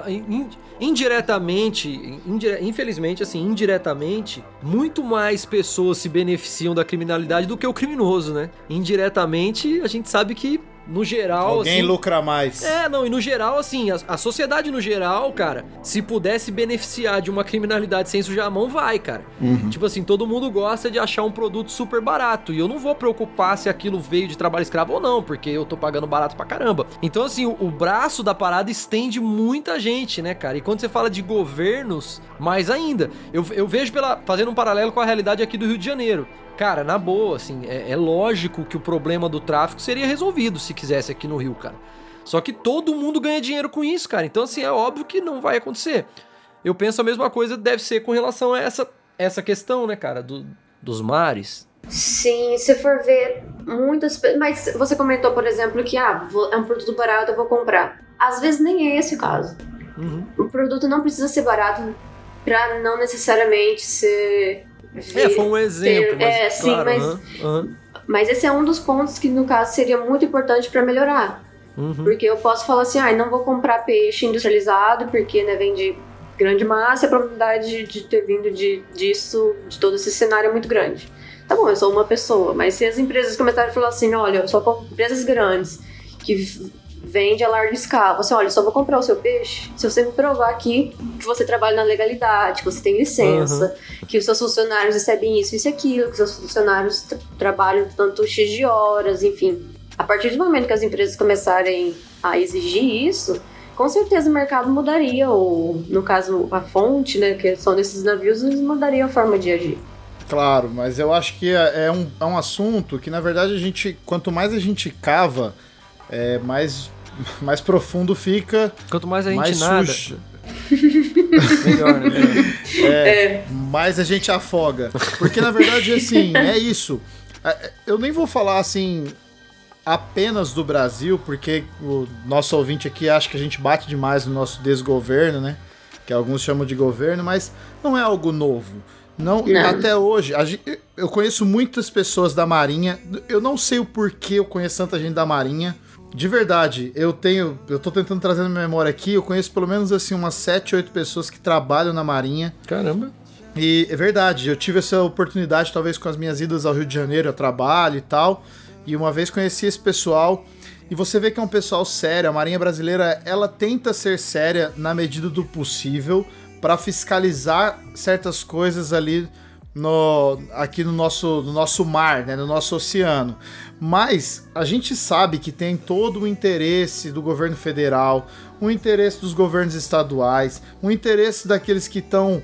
Speaker 2: indiretamente, indire- infelizmente, assim, indiretamente, muito mais pessoas se beneficiam da criminalidade do que o criminoso, né? Indiretamente, a gente sabe que, no geral,
Speaker 1: Alguém
Speaker 2: assim,
Speaker 1: lucra mais.
Speaker 2: É, não, e no geral, assim, a, a sociedade no geral, cara, se pudesse beneficiar de uma criminalidade sem sujar a mão, vai, cara. Tipo assim, todo mundo gosta de achar um produto super barato. E eu não vou preocupar se aquilo veio de trabalho escravo ou não, porque eu tô pagando barato pra caramba. Então, assim, o, o braço da parada estende muita gente, né, cara? E quando você fala de governos, mais ainda. Eu, eu vejo pela. fazendo um paralelo com a realidade aqui do Rio de Janeiro. Cara, na boa, assim, é, é lógico que o problema do tráfico seria resolvido se quisesse aqui no Rio, cara. Só que todo mundo ganha dinheiro com isso, cara. Então, assim, é óbvio que não vai acontecer. Eu penso a mesma coisa deve ser com relação a essa, essa questão, né, cara, do, dos mares.
Speaker 6: sim, se for ver muitas Mas você comentou, por exemplo, que ah, é um produto barato, eu vou comprar. Às vezes nem é esse o caso.
Speaker 2: Uhum.
Speaker 6: O produto não precisa ser barato pra não necessariamente ser.
Speaker 2: É, foi um exemplo, mas,
Speaker 6: é, sim,
Speaker 2: claro,
Speaker 6: mas- Mas esse é um dos pontos que, no caso, seria muito importante pra melhorar.
Speaker 2: uhum.
Speaker 6: Porque eu posso falar assim, ah, não vou comprar peixe industrializado, porque né, vem de grande massa e a probabilidade de, de ter vindo de, disso, de todo esse cenário é muito grande. Tá bom, eu sou uma pessoa, mas se as empresas começarem a falar assim, olha, eu só compro empresas grandes, que vende a larga escala. Você, olha, só vou comprar o seu peixe se você me provar aqui que você trabalha na legalidade, que você tem licença, que os seus funcionários recebem isso, isso e aquilo, que os seus funcionários tra- trabalham tanto X de horas, enfim. A partir do momento que as empresas começarem a exigir isso, com certeza o mercado mudaria, ou no caso a fonte, né, que são desses navios, eles mudariam a forma de agir.
Speaker 1: Claro, mas eu acho que é, é um, é um assunto que, na verdade, a gente. Quanto mais a gente cava, é, mais, mais profundo fica.
Speaker 2: Quanto mais a gente
Speaker 1: mais
Speaker 2: nada,
Speaker 1: sujo.
Speaker 2: melhor, né? Melhor.
Speaker 1: É, mais a gente afoga. Porque, na verdade, assim, é isso. É, Eu nem vou falar assim apenas do Brasil, porque o nosso ouvinte aqui acha que a gente bate demais no nosso desgoverno, né? Que alguns chamam de governo, mas não é algo novo. Não,
Speaker 6: Não.
Speaker 1: até hoje, a gen- eu conheço muitas pessoas da Marinha. Eu não sei o porquê eu conheço tanta gente da Marinha. De verdade, eu tenho. Eu tô tentando trazer na minha memória aqui, eu conheço pelo menos assim umas 7, 8 pessoas que trabalham na Marinha.
Speaker 2: Caramba.
Speaker 1: E é verdade, eu tive essa oportunidade, talvez com as minhas idas ao Rio de Janeiro, a trabalho e tal. E uma vez conheci esse pessoal. E você vê que é um pessoal sério. A Marinha Brasileira, ela tenta ser séria na medida do possível para fiscalizar certas coisas ali no aqui no nosso, no nosso mar, né, no nosso oceano. Mas a gente sabe que tem todo o interesse do governo federal, o interesse dos governos estaduais, o interesse daqueles que estão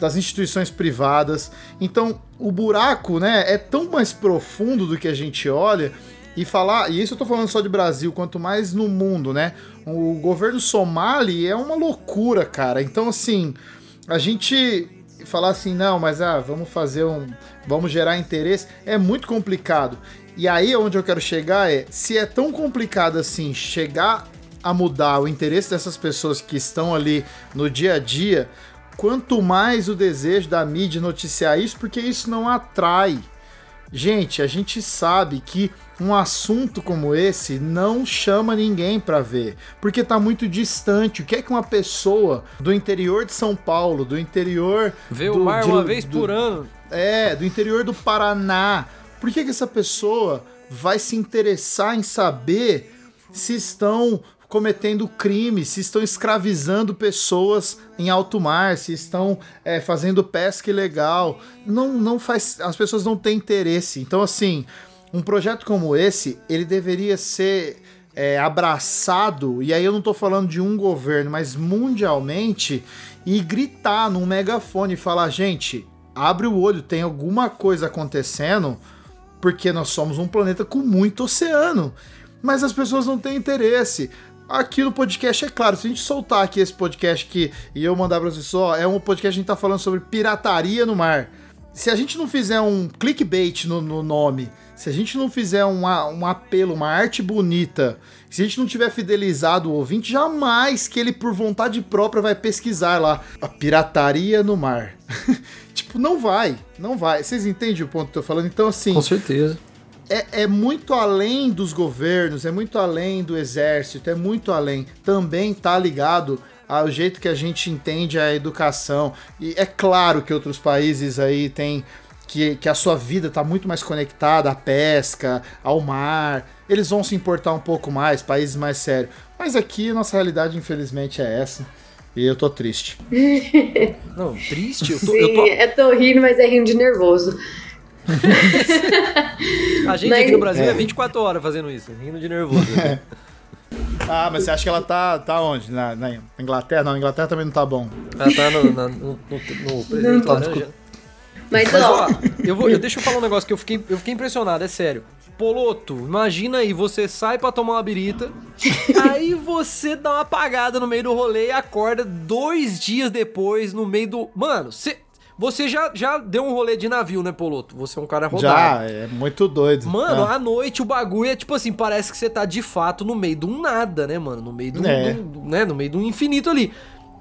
Speaker 1: das instituições privadas. Então, o buraco, né, é tão mais profundo do que a gente olha e falar, e isso eu tô falando só de Brasil, quanto mais no mundo, né? O governo somali é uma loucura, cara. Então, assim, a gente falar assim, não, mas ah, vamos fazer um. Vamos gerar interesse, é muito complicado. E aí onde eu quero chegar é, se é tão complicado assim chegar a mudar o interesse dessas pessoas que estão ali no dia a dia, quanto mais o desejo da mídia noticiar isso, porque isso não atrai. Gente, a gente sabe que um assunto como esse não chama ninguém pra ver, porque tá muito distante. O que é que uma pessoa do interior de São Paulo, do interior do-
Speaker 2: o mar
Speaker 1: de-
Speaker 2: uma vez
Speaker 1: do-
Speaker 2: por ano.
Speaker 1: é, do interior do Paraná. Por que, que essa pessoa vai se interessar em saber se estão cometendo crime, se estão escravizando pessoas em alto mar, se estão é, fazendo pesca ilegal? Não, não faz. As pessoas não têm interesse. Então, assim, um projeto como esse, ele deveria ser é, abraçado, e aí eu não tô falando de um governo, mas mundialmente, e gritar num megafone e falar, gente, abre o olho, tem alguma coisa acontecendo, porque nós somos um planeta com muito oceano. Mas as pessoas não têm interesse. Aqui no podcast é claro, se a gente soltar aqui esse podcast aqui e eu mandar pra vocês só, é um podcast que a gente tá falando sobre pirataria no mar. Se a gente não fizer um clickbait no, no nome, se a gente não fizer um apelo, uma arte bonita, se a gente não tiver fidelizado o ouvinte, jamais que ele, por vontade própria, vai pesquisar lá a pirataria no mar. tipo, não vai, não vai. Vocês entendem o ponto que eu tô falando? Então, assim,
Speaker 2: Com certeza.
Speaker 1: é, é muito além dos governos, é muito além do exército, é muito além. Também tá ligado ao jeito que a gente entende a educação. E é claro que outros países aí têm que, que a sua vida tá muito mais conectada à pesca, ao mar. Eles vão se importar um pouco mais, países mais sérios. Mas aqui a nossa realidade, infelizmente, é essa. E eu tô triste.
Speaker 2: Não, triste. Eu tô,
Speaker 6: Sim,
Speaker 2: eu tô-
Speaker 6: é tô rindo, mas é rindo de nervoso.
Speaker 2: a gente
Speaker 6: Mas-
Speaker 2: aqui no Brasil é.
Speaker 1: É.
Speaker 2: 24 horas fazendo isso, rindo de nervoso.
Speaker 1: Ah, mas você acha que ela tá, tá onde? Na, na Inglaterra? Não, na Inglaterra também não tá bom.
Speaker 2: Ela tá no, na- no, no, no presidente
Speaker 6: Não.
Speaker 2: laranja.
Speaker 6: Mas,
Speaker 2: Mas
Speaker 6: ó,
Speaker 2: ó, eu vou, eu, deixa eu falar um negócio que eu fiquei, eu fiquei impressionado, é sério. Poloto, imagina aí, você sai pra tomar uma birita, aí você dá uma apagada no meio do rolê e acorda dois dias depois no meio do. Mano, você, você já, já deu um rolê de navio, né, Poloto? Você é um cara rodado.
Speaker 1: Já, é muito doido.
Speaker 2: Mano,
Speaker 1: Ah.
Speaker 2: à noite o bagulho é tipo assim, parece que você tá de fato no meio de um nada, né, mano? No meio do,
Speaker 1: É.
Speaker 2: do- né, no meio de um infinito ali.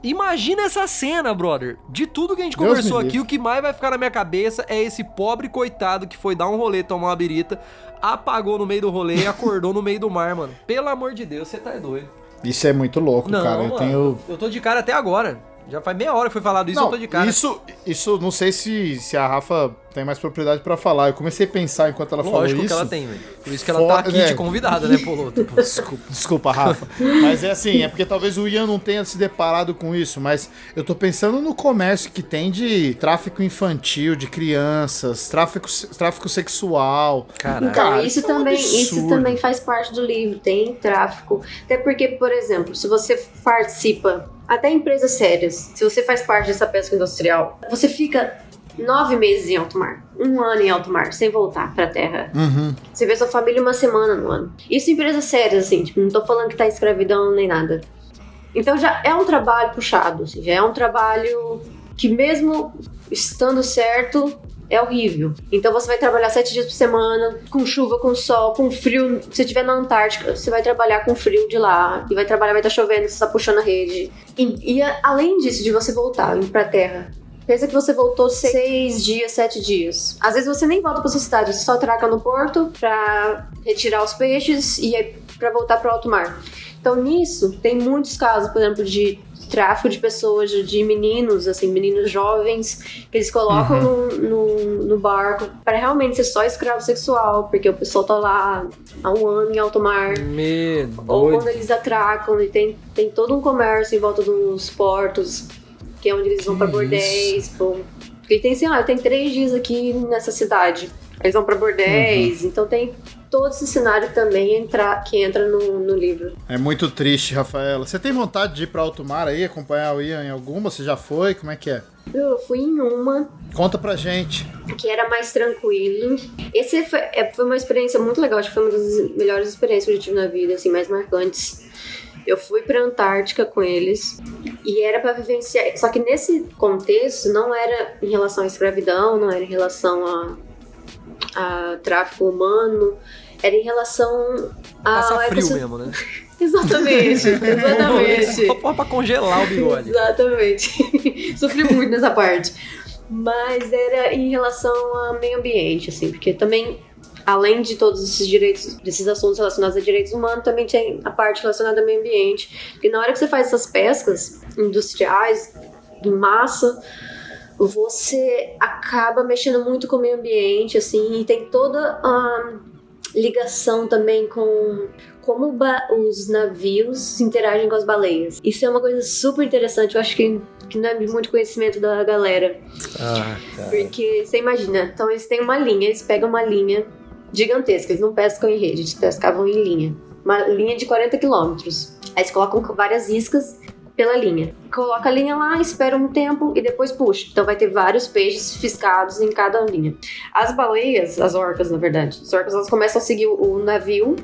Speaker 2: Imagina essa cena, brother. De tudo que a gente
Speaker 1: Deus
Speaker 2: conversou aqui, o que mais vai ficar na minha cabeça é esse pobre coitado que foi dar um rolê, tomar uma birita, apagou no meio do rolê e acordou no meio do mar, mano. Pelo amor de Deus, você tá doido.
Speaker 1: Isso é muito louco,
Speaker 2: Não,
Speaker 1: cara.
Speaker 2: mano,
Speaker 1: Eu tenho.
Speaker 2: eu tô de cara até agora. Já faz meia hora que foi falado isso, eu
Speaker 1: Não,
Speaker 2: tô de cara.
Speaker 1: isso, isso não sei se, se a Rafa tem mais propriedade pra falar. Eu comecei a pensar enquanto ela falou
Speaker 2: Lógico
Speaker 1: isso.
Speaker 2: que ela tem, velho. Por isso que ela
Speaker 1: Foda,
Speaker 2: tá aqui
Speaker 1: né?
Speaker 2: de convidada, né, Poloto?
Speaker 1: Desculpa, desculpa, Rafa. Mas é assim, é porque talvez o Ian não tenha se deparado com isso, mas eu tô pensando no comércio que tem de tráfico infantil, de crianças, tráfico, tráfico sexual.
Speaker 2: Caraca.
Speaker 6: Então,
Speaker 1: Cara,
Speaker 6: isso,
Speaker 1: isso é um
Speaker 6: também, isso também faz parte do livro, tem tráfico. Até porque, por exemplo, se você participa, até empresas sérias, se você faz parte dessa pesca industrial, você fica nove meses em alto mar, um ano em alto mar, sem voltar pra terra.
Speaker 1: Uhum.
Speaker 6: Você vê sua família uma semana no ano. Isso em empresas sérias, assim, tipo, não tô falando que tá escravidão nem nada. Então já é um trabalho puxado, assim, já é um trabalho que mesmo estando certo, é horrível. Então você vai trabalhar sete dias por semana, com chuva, com sol, com frio. Se você estiver na Antártica, você vai trabalhar com frio de lá. E vai trabalhar, vai estar chovendo, você tá puxando a rede. E, e a- além disso, de você voltar indo pra terra. Pensa que você voltou seis dias, sete dias. Às vezes você nem volta pra sua cidade, você só atraca no porto pra retirar os peixes e aí pra voltar pro alto mar. Então nisso, tem muitos casos, por exemplo, de tráfico de pessoas, de- meninos, assim, meninos jovens, que eles colocam no, no, no barco para realmente ser só escravo sexual, porque o pessoal tá lá há um ano em alto mar.
Speaker 2: Medo.
Speaker 6: Ou quando eles atracam, e tem, tem todo um comércio em volta dos portos, que é onde eles vão pra bordéis. Porque tem assim, ah, eu tenho três dias aqui nessa cidade. Eles vão pra bordéis, então tem todo esse cenário também entra, que entra no, no livro.
Speaker 1: É muito triste, Rafaela. Você tem vontade de ir pra alto mar aí, acompanhar o Ian em alguma? Você já foi? Como é que é?
Speaker 6: Eu fui em uma
Speaker 1: Conta pra gente.
Speaker 6: que era mais tranquilo. Esse foi, é, foi uma experiência muito legal, acho que foi uma das melhores experiências que eu já tive na vida, assim, mais marcantes. Eu fui pra Antártica com eles e era pra vivenciar. Só que nesse contexto não era em relação à escravidão, não era em relação a, a tráfico humano, era em relação a.
Speaker 2: Passar frio mesmo, né?
Speaker 6: Exatamente, exatamente.
Speaker 2: Só pra congelar o bigode.
Speaker 6: Exatamente. Sofri muito nessa parte. Mas era em relação ao meio ambiente, assim, porque também, além de todos esses direitos, desses assuntos relacionados a direitos humanos, também tem a parte relacionada ao meio ambiente. Porque na hora que você faz essas pescas industriais, em massa, você acaba mexendo muito com o meio ambiente, assim, e tem toda a ligação também com como os navios interagem com as baleias. Isso é uma coisa super interessante, eu acho que, que não é de muito conhecimento da galera.
Speaker 2: Ah, cara.
Speaker 6: Porque você imagina, então eles têm uma linha, eles pegam uma linha gigantesca, eles não pescam em rede, eles pescavam em linha. Uma linha de 40 quilômetros. Aí eles colocam várias iscas pela linha. Coloca a linha lá, espera um tempo e depois puxa. Então vai ter vários peixes fiscados em cada linha. As baleias, as orcas na verdade, as orcas elas começam a seguir o navio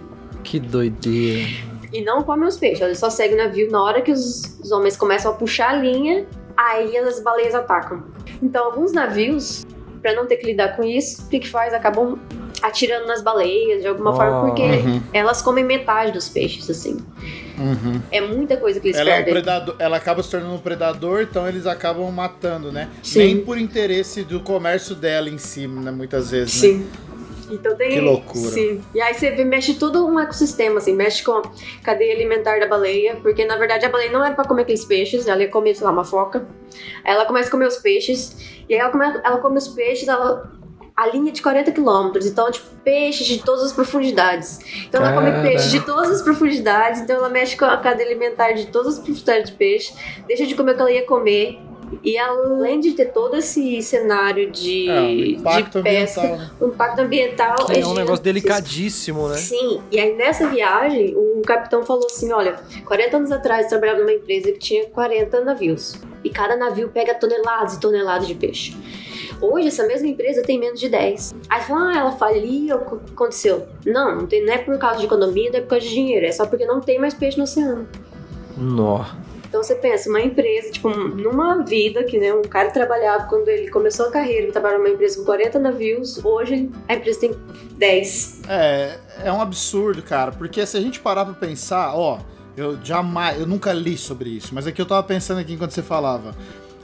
Speaker 2: Que doideira.
Speaker 6: e não comem os peixes. Eles só seguem o navio na hora que os, os homens começam a puxar a linha, aí as baleias atacam. Então, alguns navios, pra não ter que lidar com isso, o que, que faz? Acabam atirando nas baleias de alguma
Speaker 2: Oh.
Speaker 6: forma, porque
Speaker 1: Uhum.
Speaker 6: elas comem metade dos peixes, assim.
Speaker 1: Uhum.
Speaker 6: É muita coisa que eles
Speaker 1: Ela, é um
Speaker 6: perdem.
Speaker 1: predador, ela acaba se tornando um predador, então eles acabam matando, né?
Speaker 6: Sim.
Speaker 1: Nem por interesse do comércio dela em si, né? Muitas vezes, né?
Speaker 6: Sim. Então tem.
Speaker 1: Que loucura.
Speaker 6: Sim. E aí você vê, mexe todo um ecossistema, assim, mexe com a cadeia alimentar da baleia, porque na verdade a baleia não era pra comer aqueles peixes, ela ia comer, sei lá, uma foca. Aí ela começa a comer os peixes, e aí ela come, ela come os peixes, ela. A linha de 40 quilômetros, então, tipo, peixes de todas as profundidades. Então, ela come peixe de todas as profundidades, então, ela mexe com a cadeia alimentar de todas as profundidades de peixe, deixa de comer o que ela ia comer, e além de ter todo esse cenário de,
Speaker 1: É, um impacto
Speaker 6: de pesca,
Speaker 1: ambiental, né?
Speaker 6: o impacto ambiental
Speaker 2: Que é um negócio delicadíssimo, né?
Speaker 6: Sim, e aí nessa viagem, o capitão falou assim: olha, 40 anos atrás eu trabalhava numa empresa que tinha 40 navios. E cada navio pega toneladas e toneladas de peixe. Hoje, essa mesma empresa tem menos de 10. Aí fala, ah, ela faliu, o que aconteceu? Não, não, tem, não é por causa de economia, não é por causa de dinheiro, é só porque não tem mais peixe no oceano.
Speaker 2: Nó.
Speaker 6: Então você pensa, uma empresa, tipo, numa vida que né, um cara trabalhava quando ele começou a carreira, ele trabalhava numa empresa com 40 navios, hoje a empresa tem 10.
Speaker 1: É, é um absurdo, cara, porque se a gente parar pra pensar, ó, eu jamais, eu nunca li sobre isso, mas aqui eu tava pensando aqui enquanto você falava.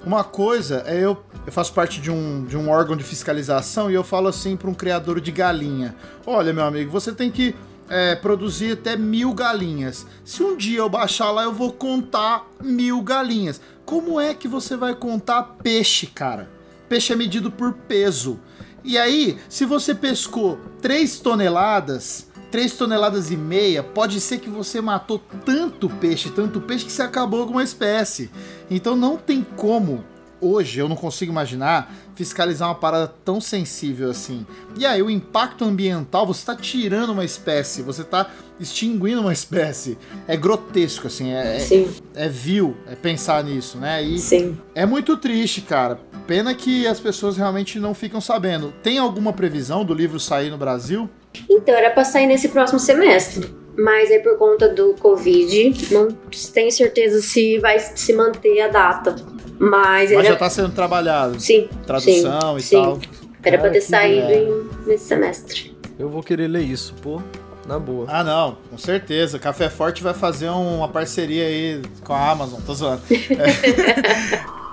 Speaker 1: Uma coisa é eu, eu faço parte de um, de um órgão de fiscalização e eu falo assim pra um criador de galinha: olha, meu amigo, você tem que é, produzir até mil galinhas. Se um dia eu baixar lá, eu vou contar mil galinhas. Como é que você vai contar peixe, cara? Peixe é medido por peso. E aí, se você pescou 3 toneladas, 3 toneladas e meia, pode ser que você matou tanto peixe, tanto peixe que você acabou com uma espécie. Então não tem como hoje eu não consigo imaginar fiscalizar uma parada tão sensível assim. E aí, o impacto ambiental, você está tirando uma espécie, você está extinguindo uma espécie. É grotesco, assim, é, é, é vil é pensar nisso, né? E
Speaker 6: Sim.
Speaker 1: é muito triste, cara. Pena que as pessoas realmente não ficam sabendo. Tem alguma previsão do livro sair no Brasil?
Speaker 6: Então, era pra sair nesse próximo semestre. Mas aí, por conta do Covid, não tenho certeza se vai se manter a data. Mas,
Speaker 1: Mas já está sendo trabalhado.
Speaker 6: Sim.
Speaker 1: Tradução
Speaker 6: sim,
Speaker 1: e
Speaker 6: sim.
Speaker 1: tal.
Speaker 6: Era pra
Speaker 2: Cara,
Speaker 6: ter
Speaker 2: que
Speaker 6: saído em- nesse semestre.
Speaker 2: Eu vou querer ler isso, pô. Na boa.
Speaker 1: Ah, não, com certeza. Café Forte vai fazer um- uma parceria aí com a Amazon, tô zoando. Meu,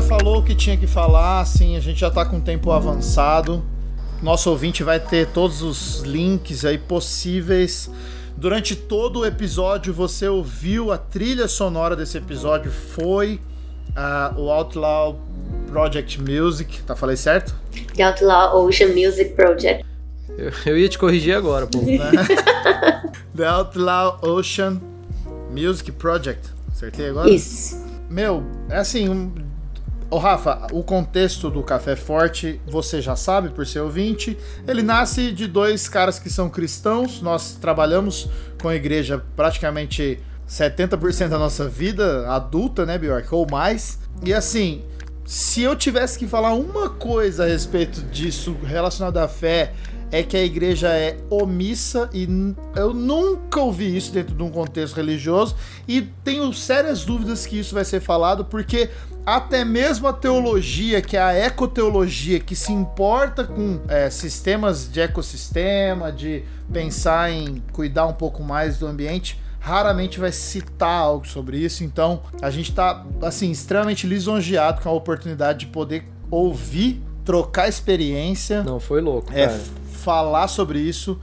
Speaker 1: já falou o que tinha que falar, assim, a gente já tá com o tempo avançado. Nosso ouvinte vai ter todos os links aí possíveis. Durante todo o episódio, você ouviu a trilha sonora desse episódio, foi ah, o Outlaw Project Music, tá? Falei certo?
Speaker 6: The Outlaw Ocean Music Project.
Speaker 2: Eu, eu ia te corrigir agora, pô.
Speaker 1: The Outlaw Ocean Music Project. Acertei agora?
Speaker 6: Isso.
Speaker 1: Meu, é assim, um... Ô Rafa, o contexto do Café Forte, você já sabe por ser ouvinte. Ele nasce de dois caras que são cristãos. Nós trabalhamos com a igreja praticamente 70% da nossa vida adulta, né, Bjork? Ou mais. E assim, se eu tivesse que falar uma coisa a respeito disso relacionado à fé, é que a igreja é omissa e eu nunca ouvi isso dentro de um contexto religioso e tenho sérias dúvidas que isso vai ser falado porque até mesmo a teologia, que é a ecoteologia, que se importa com é, sistemas de ecossistema, de pensar em cuidar um pouco mais do ambiente, raramente vai citar algo sobre isso. Então, a gente tá assim extremamente lisonjeado com a oportunidade de poder ouvir, trocar experiência,
Speaker 2: Não, foi louco,
Speaker 1: é,
Speaker 2: cara.
Speaker 1: f- falar sobre isso,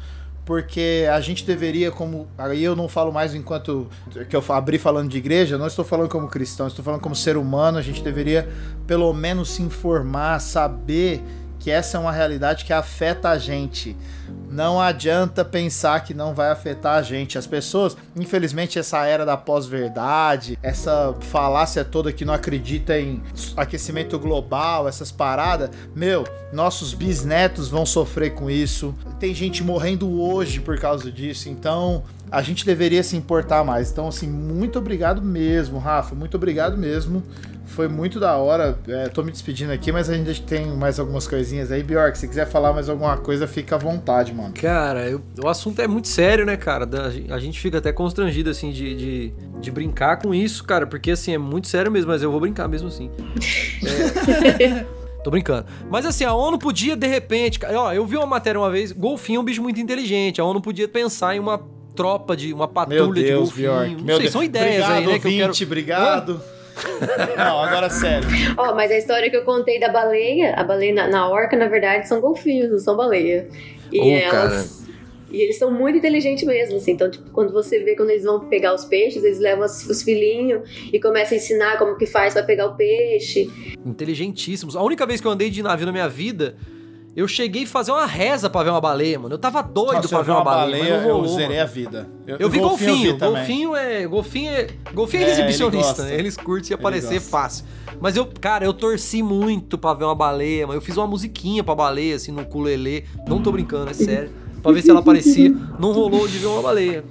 Speaker 1: porque a gente deveria, como. Aí eu não falo mais enquanto que eu abri falando de igreja, não estou falando como cristão, estou falando como ser humano, a gente deveria pelo menos se informar, saber que essa é uma realidade que afeta a gente. Não adianta pensar que não vai afetar a gente. As pessoas, infelizmente, essa era da pós-verdade, essa falácia toda que não acredita em aquecimento global, essas paradas, meu, nossos bisnetos vão sofrer com isso. Tem gente morrendo hoje por causa disso. Então, a gente deveria se importar mais. Então, assim, muito obrigado mesmo, Rafa. Muito obrigado mesmo. Foi muito da hora. É, tô me despedindo aqui, mas ainda tem mais algumas coisinhas aí. Bjork, se quiser falar mais alguma coisa, fica à vontade, mano.
Speaker 2: Cara, eu- o assunto é muito sério, né, cara? A gente fica até constrangido, assim, de, de, de brincar com isso, cara, porque, assim, é muito sério mesmo, mas eu vou brincar mesmo assim. É... Tô brincando. Mas, assim, a ONU podia, de repente... cara, Ó, eu vi uma matéria uma vez, golfinho é um bicho muito inteligente, a ONU podia pensar em uma tropa de... uma patrulha
Speaker 1: Meu Deus,
Speaker 2: de golfinho.
Speaker 1: Bjork.
Speaker 2: Não
Speaker 1: Meu
Speaker 2: sei,
Speaker 1: Deus.
Speaker 2: são ideias
Speaker 1: obrigado,
Speaker 2: aí, né, que eu
Speaker 1: ouvinte,
Speaker 2: quero...
Speaker 1: obrigado. Não, agora sério.
Speaker 6: Ó, mas a história que eu contei da baleia, a baleia na, na orca, na verdade, são golfinhos, não são baleia. E
Speaker 2: Ô,
Speaker 6: elas. E eles são muito inteligentes mesmo, assim. Então, tipo, quando você vê quando eles vão pegar os peixes, eles levam os, os filhinhos e começam a ensinar como que faz pra pegar o peixe.
Speaker 2: Inteligentíssimos. A única vez que eu andei de navio na minha vida, eu cheguei a fazer uma reza pra ver uma baleia, mano. Eu tava doido
Speaker 1: Nossa,
Speaker 2: pra
Speaker 1: eu
Speaker 2: ver
Speaker 1: vi
Speaker 2: uma baleia, mas não
Speaker 1: eu
Speaker 2: rolou,
Speaker 1: zerei
Speaker 2: mano.
Speaker 1: a vida.
Speaker 2: Eu vi golfinho.
Speaker 1: eu também.
Speaker 2: golfinho é. Golfinho é. Golfinho é,
Speaker 1: É,
Speaker 2: exibicionista,
Speaker 1: ele
Speaker 2: né? Eles curtem aparecer fácil. Mas eu, cara, eu torci muito pra ver uma baleia, mas eu fiz uma musiquinha pra baleia, assim, no ukulele. Não tô brincando, é sério. Pra ver se ela aparecia. Não rolou de ver uma baleia.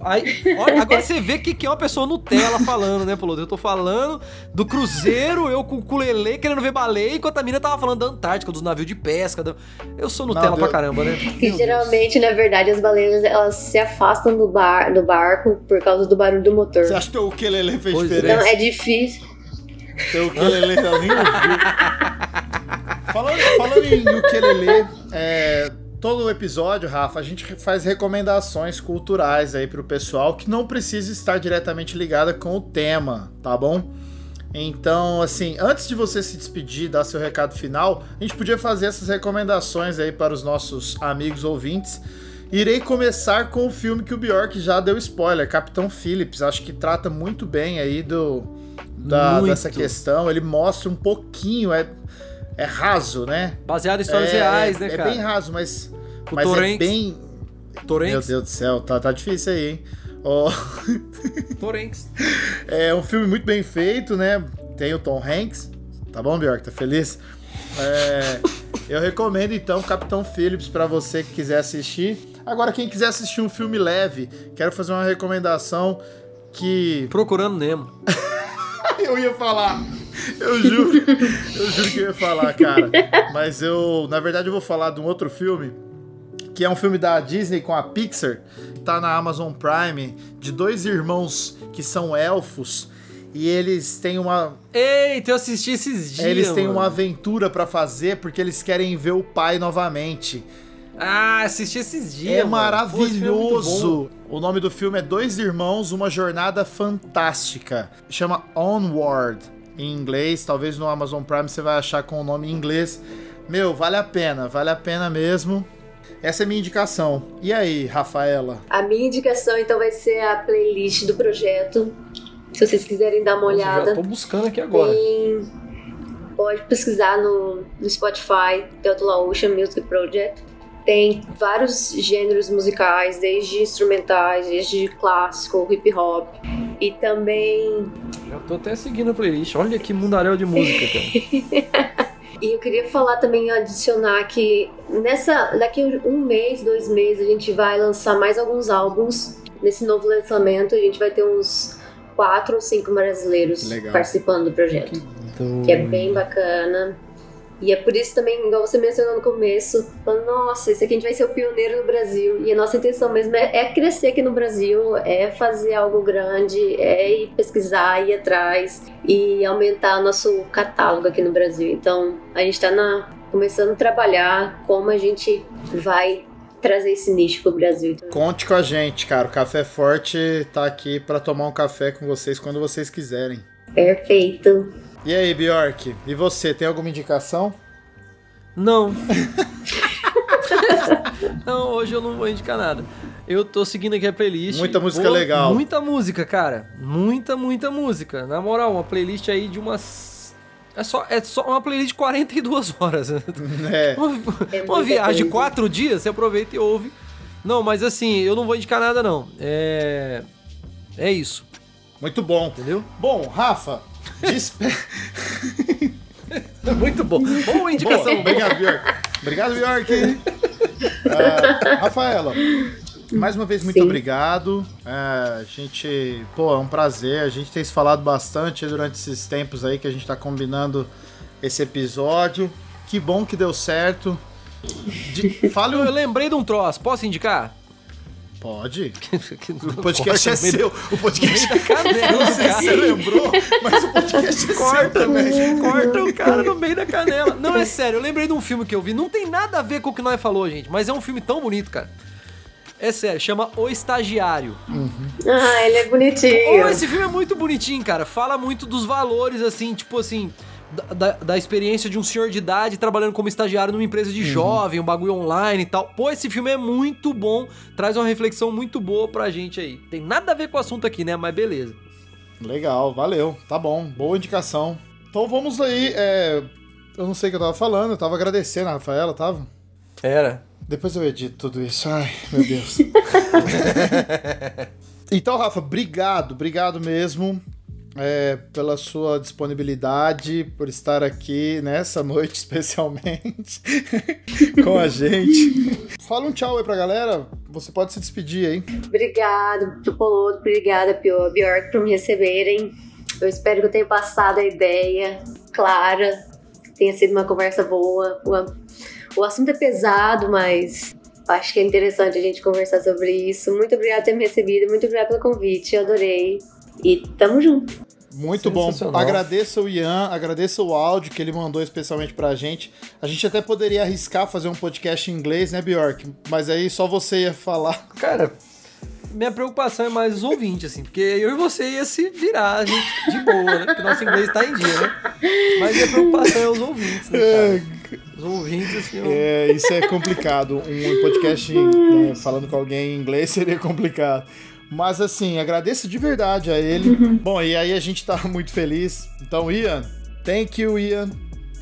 Speaker 2: Aí, olha, agora você vê que, que é uma pessoa Nutella falando, né, Polo? Eu tô falando do cruzeiro, eu com o culelê querendo ver baleia, enquanto a mina tava falando da Antártica, dos navios de pesca. do- Eu sou Nutella
Speaker 1: Não,
Speaker 2: pra caramba, né?
Speaker 6: Que geralmente, na verdade, as baleias elas se afastam do, bar, do barco por causa do barulho do motor.
Speaker 1: Você acha que o ukulele fez
Speaker 2: Pois é.
Speaker 1: diferença?
Speaker 6: Então é difícil.
Speaker 1: Teu ukulele eu nem ouvi. falando, falando em ukulele, é, todo episódio, Rafa, a gente faz recomendações culturais aí pro pessoal que não precisa estar diretamente ligada com o tema, tá bom? Então, assim, antes de você se despedir, dar seu recado final, a gente podia fazer essas recomendações aí para os nossos amigos ouvintes. Irei começar com o filme que o Bjork já deu spoiler, Capitão Phillips. Acho que trata muito bem aí do, da- dessa questão. Ele mostra um pouquinho, é, é raso, né?
Speaker 2: Baseado em histórias
Speaker 1: é,
Speaker 2: reais,
Speaker 1: é,
Speaker 2: né,
Speaker 1: é
Speaker 2: cara?
Speaker 1: bem raso, mas,
Speaker 2: Com
Speaker 1: mas é
Speaker 2: Torrents.
Speaker 1: bem. Meu
Speaker 2: Torrents.
Speaker 1: Deus do céu, tá, tá difícil aí, hein? Ó,
Speaker 2: Torrents.
Speaker 1: é um filme muito bem feito, né? Tem o Tom Hanks. Tá bom, Bjork? Tá feliz? É, eu recomendo então Capitão Phillips pra você que quiser assistir. Agora, quem quiser assistir um filme leve, quero fazer uma recomendação que
Speaker 2: Procurando Nemo.
Speaker 1: eu ia falar. Eu juro. Eu juro que eu ia falar, cara. Mas eu, na verdade, eu vou falar de um outro filme, que é um filme da Disney com a Pixar, tá na Amazon Prime, de dois irmãos que são elfos e eles têm uma
Speaker 2: Eita, eu assisti esses dias.
Speaker 1: eles têm
Speaker 2: mano.
Speaker 1: uma aventura pra fazer porque eles querem ver o pai novamente.
Speaker 2: Ah, assisti esses dias.
Speaker 1: É
Speaker 2: mano. Pô, é muito bom.
Speaker 1: maravilhoso. O nome do filme é Dois Irmãos, uma jornada fantástica. Chama Onward em inglês. Talvez no Amazon Prime você vai achar com o nome em inglês. Meu, vale a pena, vale a pena mesmo. Essa é a minha indicação. E aí, Rafaela?
Speaker 6: A minha indicação, então, vai ser a playlist do projeto. Se vocês quiserem dar uma
Speaker 2: Nossa, já
Speaker 6: olhada.
Speaker 2: tô buscando aqui agora.
Speaker 6: Tem... Pode pesquisar no, no Spotify, Teotula Ocean Music Project. Tem vários gêneros musicais, desde instrumentais, desde clássico, hip hop. E também.
Speaker 2: Já tô até seguindo a playlist. Olha que mundaréu de música, cara.
Speaker 6: E eu queria falar também, adicionar que nessa, daqui um mês, dois meses, a gente vai lançar mais alguns álbuns. Nesse novo lançamento, a gente vai ter uns quatro ou cinco brasileiros
Speaker 1: Legal.
Speaker 6: participando do projeto. que é bem bacana. E é por isso também, igual você mencionou no começo, falando, nossa, esse aqui a gente vai ser o pioneiro no Brasil. E a nossa intenção mesmo é, é crescer aqui no Brasil, é fazer algo grande, é ir pesquisar, ir atrás e aumentar nosso catálogo aqui no Brasil. Então, a gente está começando a trabalhar como a gente vai trazer esse nicho pro Brasil.
Speaker 1: Conte com a gente, cara. O Café Forte tá aqui pra tomar um café com vocês quando vocês quiserem.
Speaker 6: Perfeito.
Speaker 1: E aí, Bjork? E você, tem alguma indicação?
Speaker 2: Não. não, hoje eu não vou indicar nada. Eu tô seguindo aqui a playlist.
Speaker 1: Muita música legal.
Speaker 2: Muita música, cara. Muita, muita música. Na moral, uma playlist aí de umas. É só, é só uma playlist de 42 horas.
Speaker 1: É.
Speaker 2: Uma,
Speaker 6: É
Speaker 2: uma viagem de
Speaker 6: coisa.
Speaker 2: quatro dias, você aproveita e ouve. Não, mas assim, eu não vou indicar nada, não. É. É isso,
Speaker 1: Muito bom.
Speaker 2: entendeu?
Speaker 1: Bom, Rafa, despe...
Speaker 2: Muito bom. Boa indicação.
Speaker 1: Boa, obrigado, Bjork. Obrigado, Bjork. Ah, Rafaela, mais uma vez, muito
Speaker 6: Sim.
Speaker 1: obrigado. É, a gente, pô, é um prazer. A gente tem se falado bastante durante esses tempos aí que a gente tá combinando esse episódio. Que bom que deu certo. De- Fale
Speaker 2: Eu lembrei de um troço, posso indicar?
Speaker 1: Pode. O podcast é seu. O podcast é
Speaker 2: canela,
Speaker 1: Não sei se você lembrou, mas o podcast é seu
Speaker 2: Corta,
Speaker 1: também.
Speaker 2: corta o cara no meio da canela. Não, é sério, eu lembrei de um filme que eu vi. Não tem nada a ver com o que nós falou, gente. Mas é um filme tão bonito, cara. É sério, chama O Estagiário.
Speaker 6: Ah, ele é bonitinho.
Speaker 2: Oh, esse filme é muito bonitinho, cara. Fala muito dos valores, assim, tipo assim, da, da- experiência de um senhor de idade trabalhando como estagiário numa empresa de jovem, um bagulho online e tal. Pô, esse filme é muito bom, traz uma reflexão muito boa pra gente aí. Tem nada a ver com o assunto aqui, né? Mas beleza.
Speaker 1: Legal, valeu. Tá bom, boa indicação. Então vamos aí. é, Eu não sei o que eu tava falando, eu tava agradecendo a Rafaela, tava?
Speaker 2: Era.
Speaker 1: Depois eu edito tudo isso. Ai, meu Deus. então, Rafa, obrigado, obrigado mesmo é, pela sua disponibilidade, por estar aqui nessa noite especialmente com a gente. Fala um tchau aí pra galera. você pode se despedir aí.
Speaker 6: Obrigado, Poloto, obrigada, Bjork, por me receberem. Eu espero que eu tenha passado a ideia clara, tenha sido uma conversa boa. O assunto é pesado, mas acho que é interessante a gente conversar sobre isso. Muito obrigada por ter me recebido, muito obrigada pelo convite, eu adorei. E tamo junto.
Speaker 1: Muito bom. Agradeço o Ian, agradeço o áudio que ele mandou especialmente pra gente. A gente até poderia arriscar fazer um podcast em inglês, né, Bjork? Mas aí só você ia falar.
Speaker 2: Cara, minha preocupação é mais os ouvintes, assim, porque eu e você ia se virar, gente, de boa, né? Porque nosso inglês tá em dia, né? Mas minha preocupação é os ouvintes, né, cara? Os ouvintes, assim. Eu...
Speaker 1: É, isso é complicado. Um podcast né, falando com alguém em inglês seria complicado. Mas assim, agradeço de verdade a ele. Uhum. Bom, e aí a gente tá muito feliz. Então, Ian, thank you, Ian.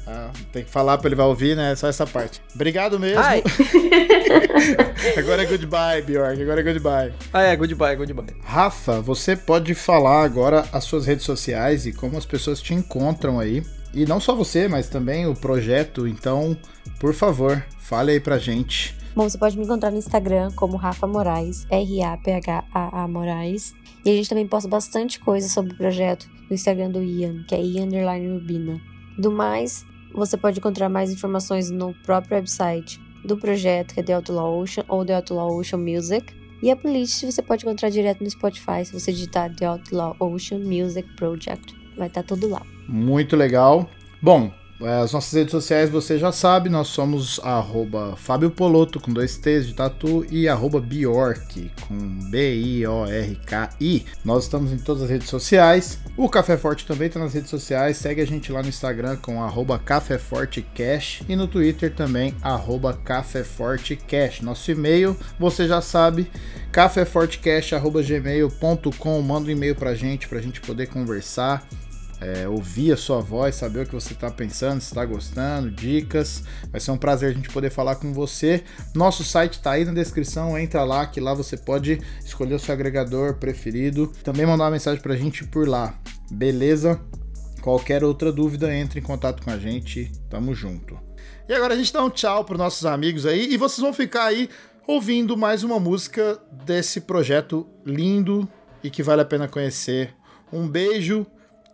Speaker 1: Ah, tem que falar pra ele vai ouvir, né? Só essa parte. Obrigado mesmo. agora é goodbye, Bjork. Agora é goodbye.
Speaker 2: Ah, é, goodbye, goodbye.
Speaker 1: Rafa, você pode falar agora as suas redes sociais e como as pessoas te encontram aí. E não só você, mas também o projeto. Então, por favor, fale aí pra gente.
Speaker 7: Bom, você pode me encontrar no Instagram como Rafa Moraes, R-A-P-H-A-A Moraes. E a gente também posta bastante coisa sobre o projeto no Instagram do Ian, que é Ian Rubina. Do mais, você pode encontrar mais informações no próprio website do projeto, que é The Outlaw Ocean ou The Outlaw Ocean Music. E a playlist você pode encontrar direto no Spotify se você digitar The Outlaw Ocean Music Project. Vai estar tá tudo lá.
Speaker 1: Muito legal. Bom, as nossas redes sociais você já sabe, nós somos arroba Fábio Poloto com dois T's de tatu e arroba Bjork com B-I-O-R-K-I. Nós estamos em todas as redes sociais. O Café Forte também está nas redes sociais. Segue a gente lá no Instagram com arroba Café Forte Cash e no Twitter também arroba Café Forte Cash. Nosso e-mail você já sabe, caféfortecast.gmail.com. Manda um e-mail pra gente, pra gente poder conversar é, ouvir a sua voz, saber o que você está pensando, se está gostando, dicas. Vai ser um prazer a gente poder falar com você. Nosso site está aí na descrição, entra lá que lá você pode escolher o seu agregador preferido. Também mandar uma mensagem para a gente por lá, beleza? Qualquer outra dúvida, entre em contato com a gente, tamo junto. E agora a gente dá um tchau para nossos amigos aí e vocês vão ficar aí ouvindo mais uma música desse projeto lindo e que vale a pena conhecer. Um beijo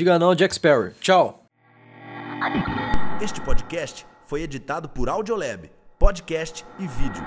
Speaker 2: Diga não, Jack Sparrow. Tchau.
Speaker 8: Este podcast foi editado por Audiolab, podcast e vídeo.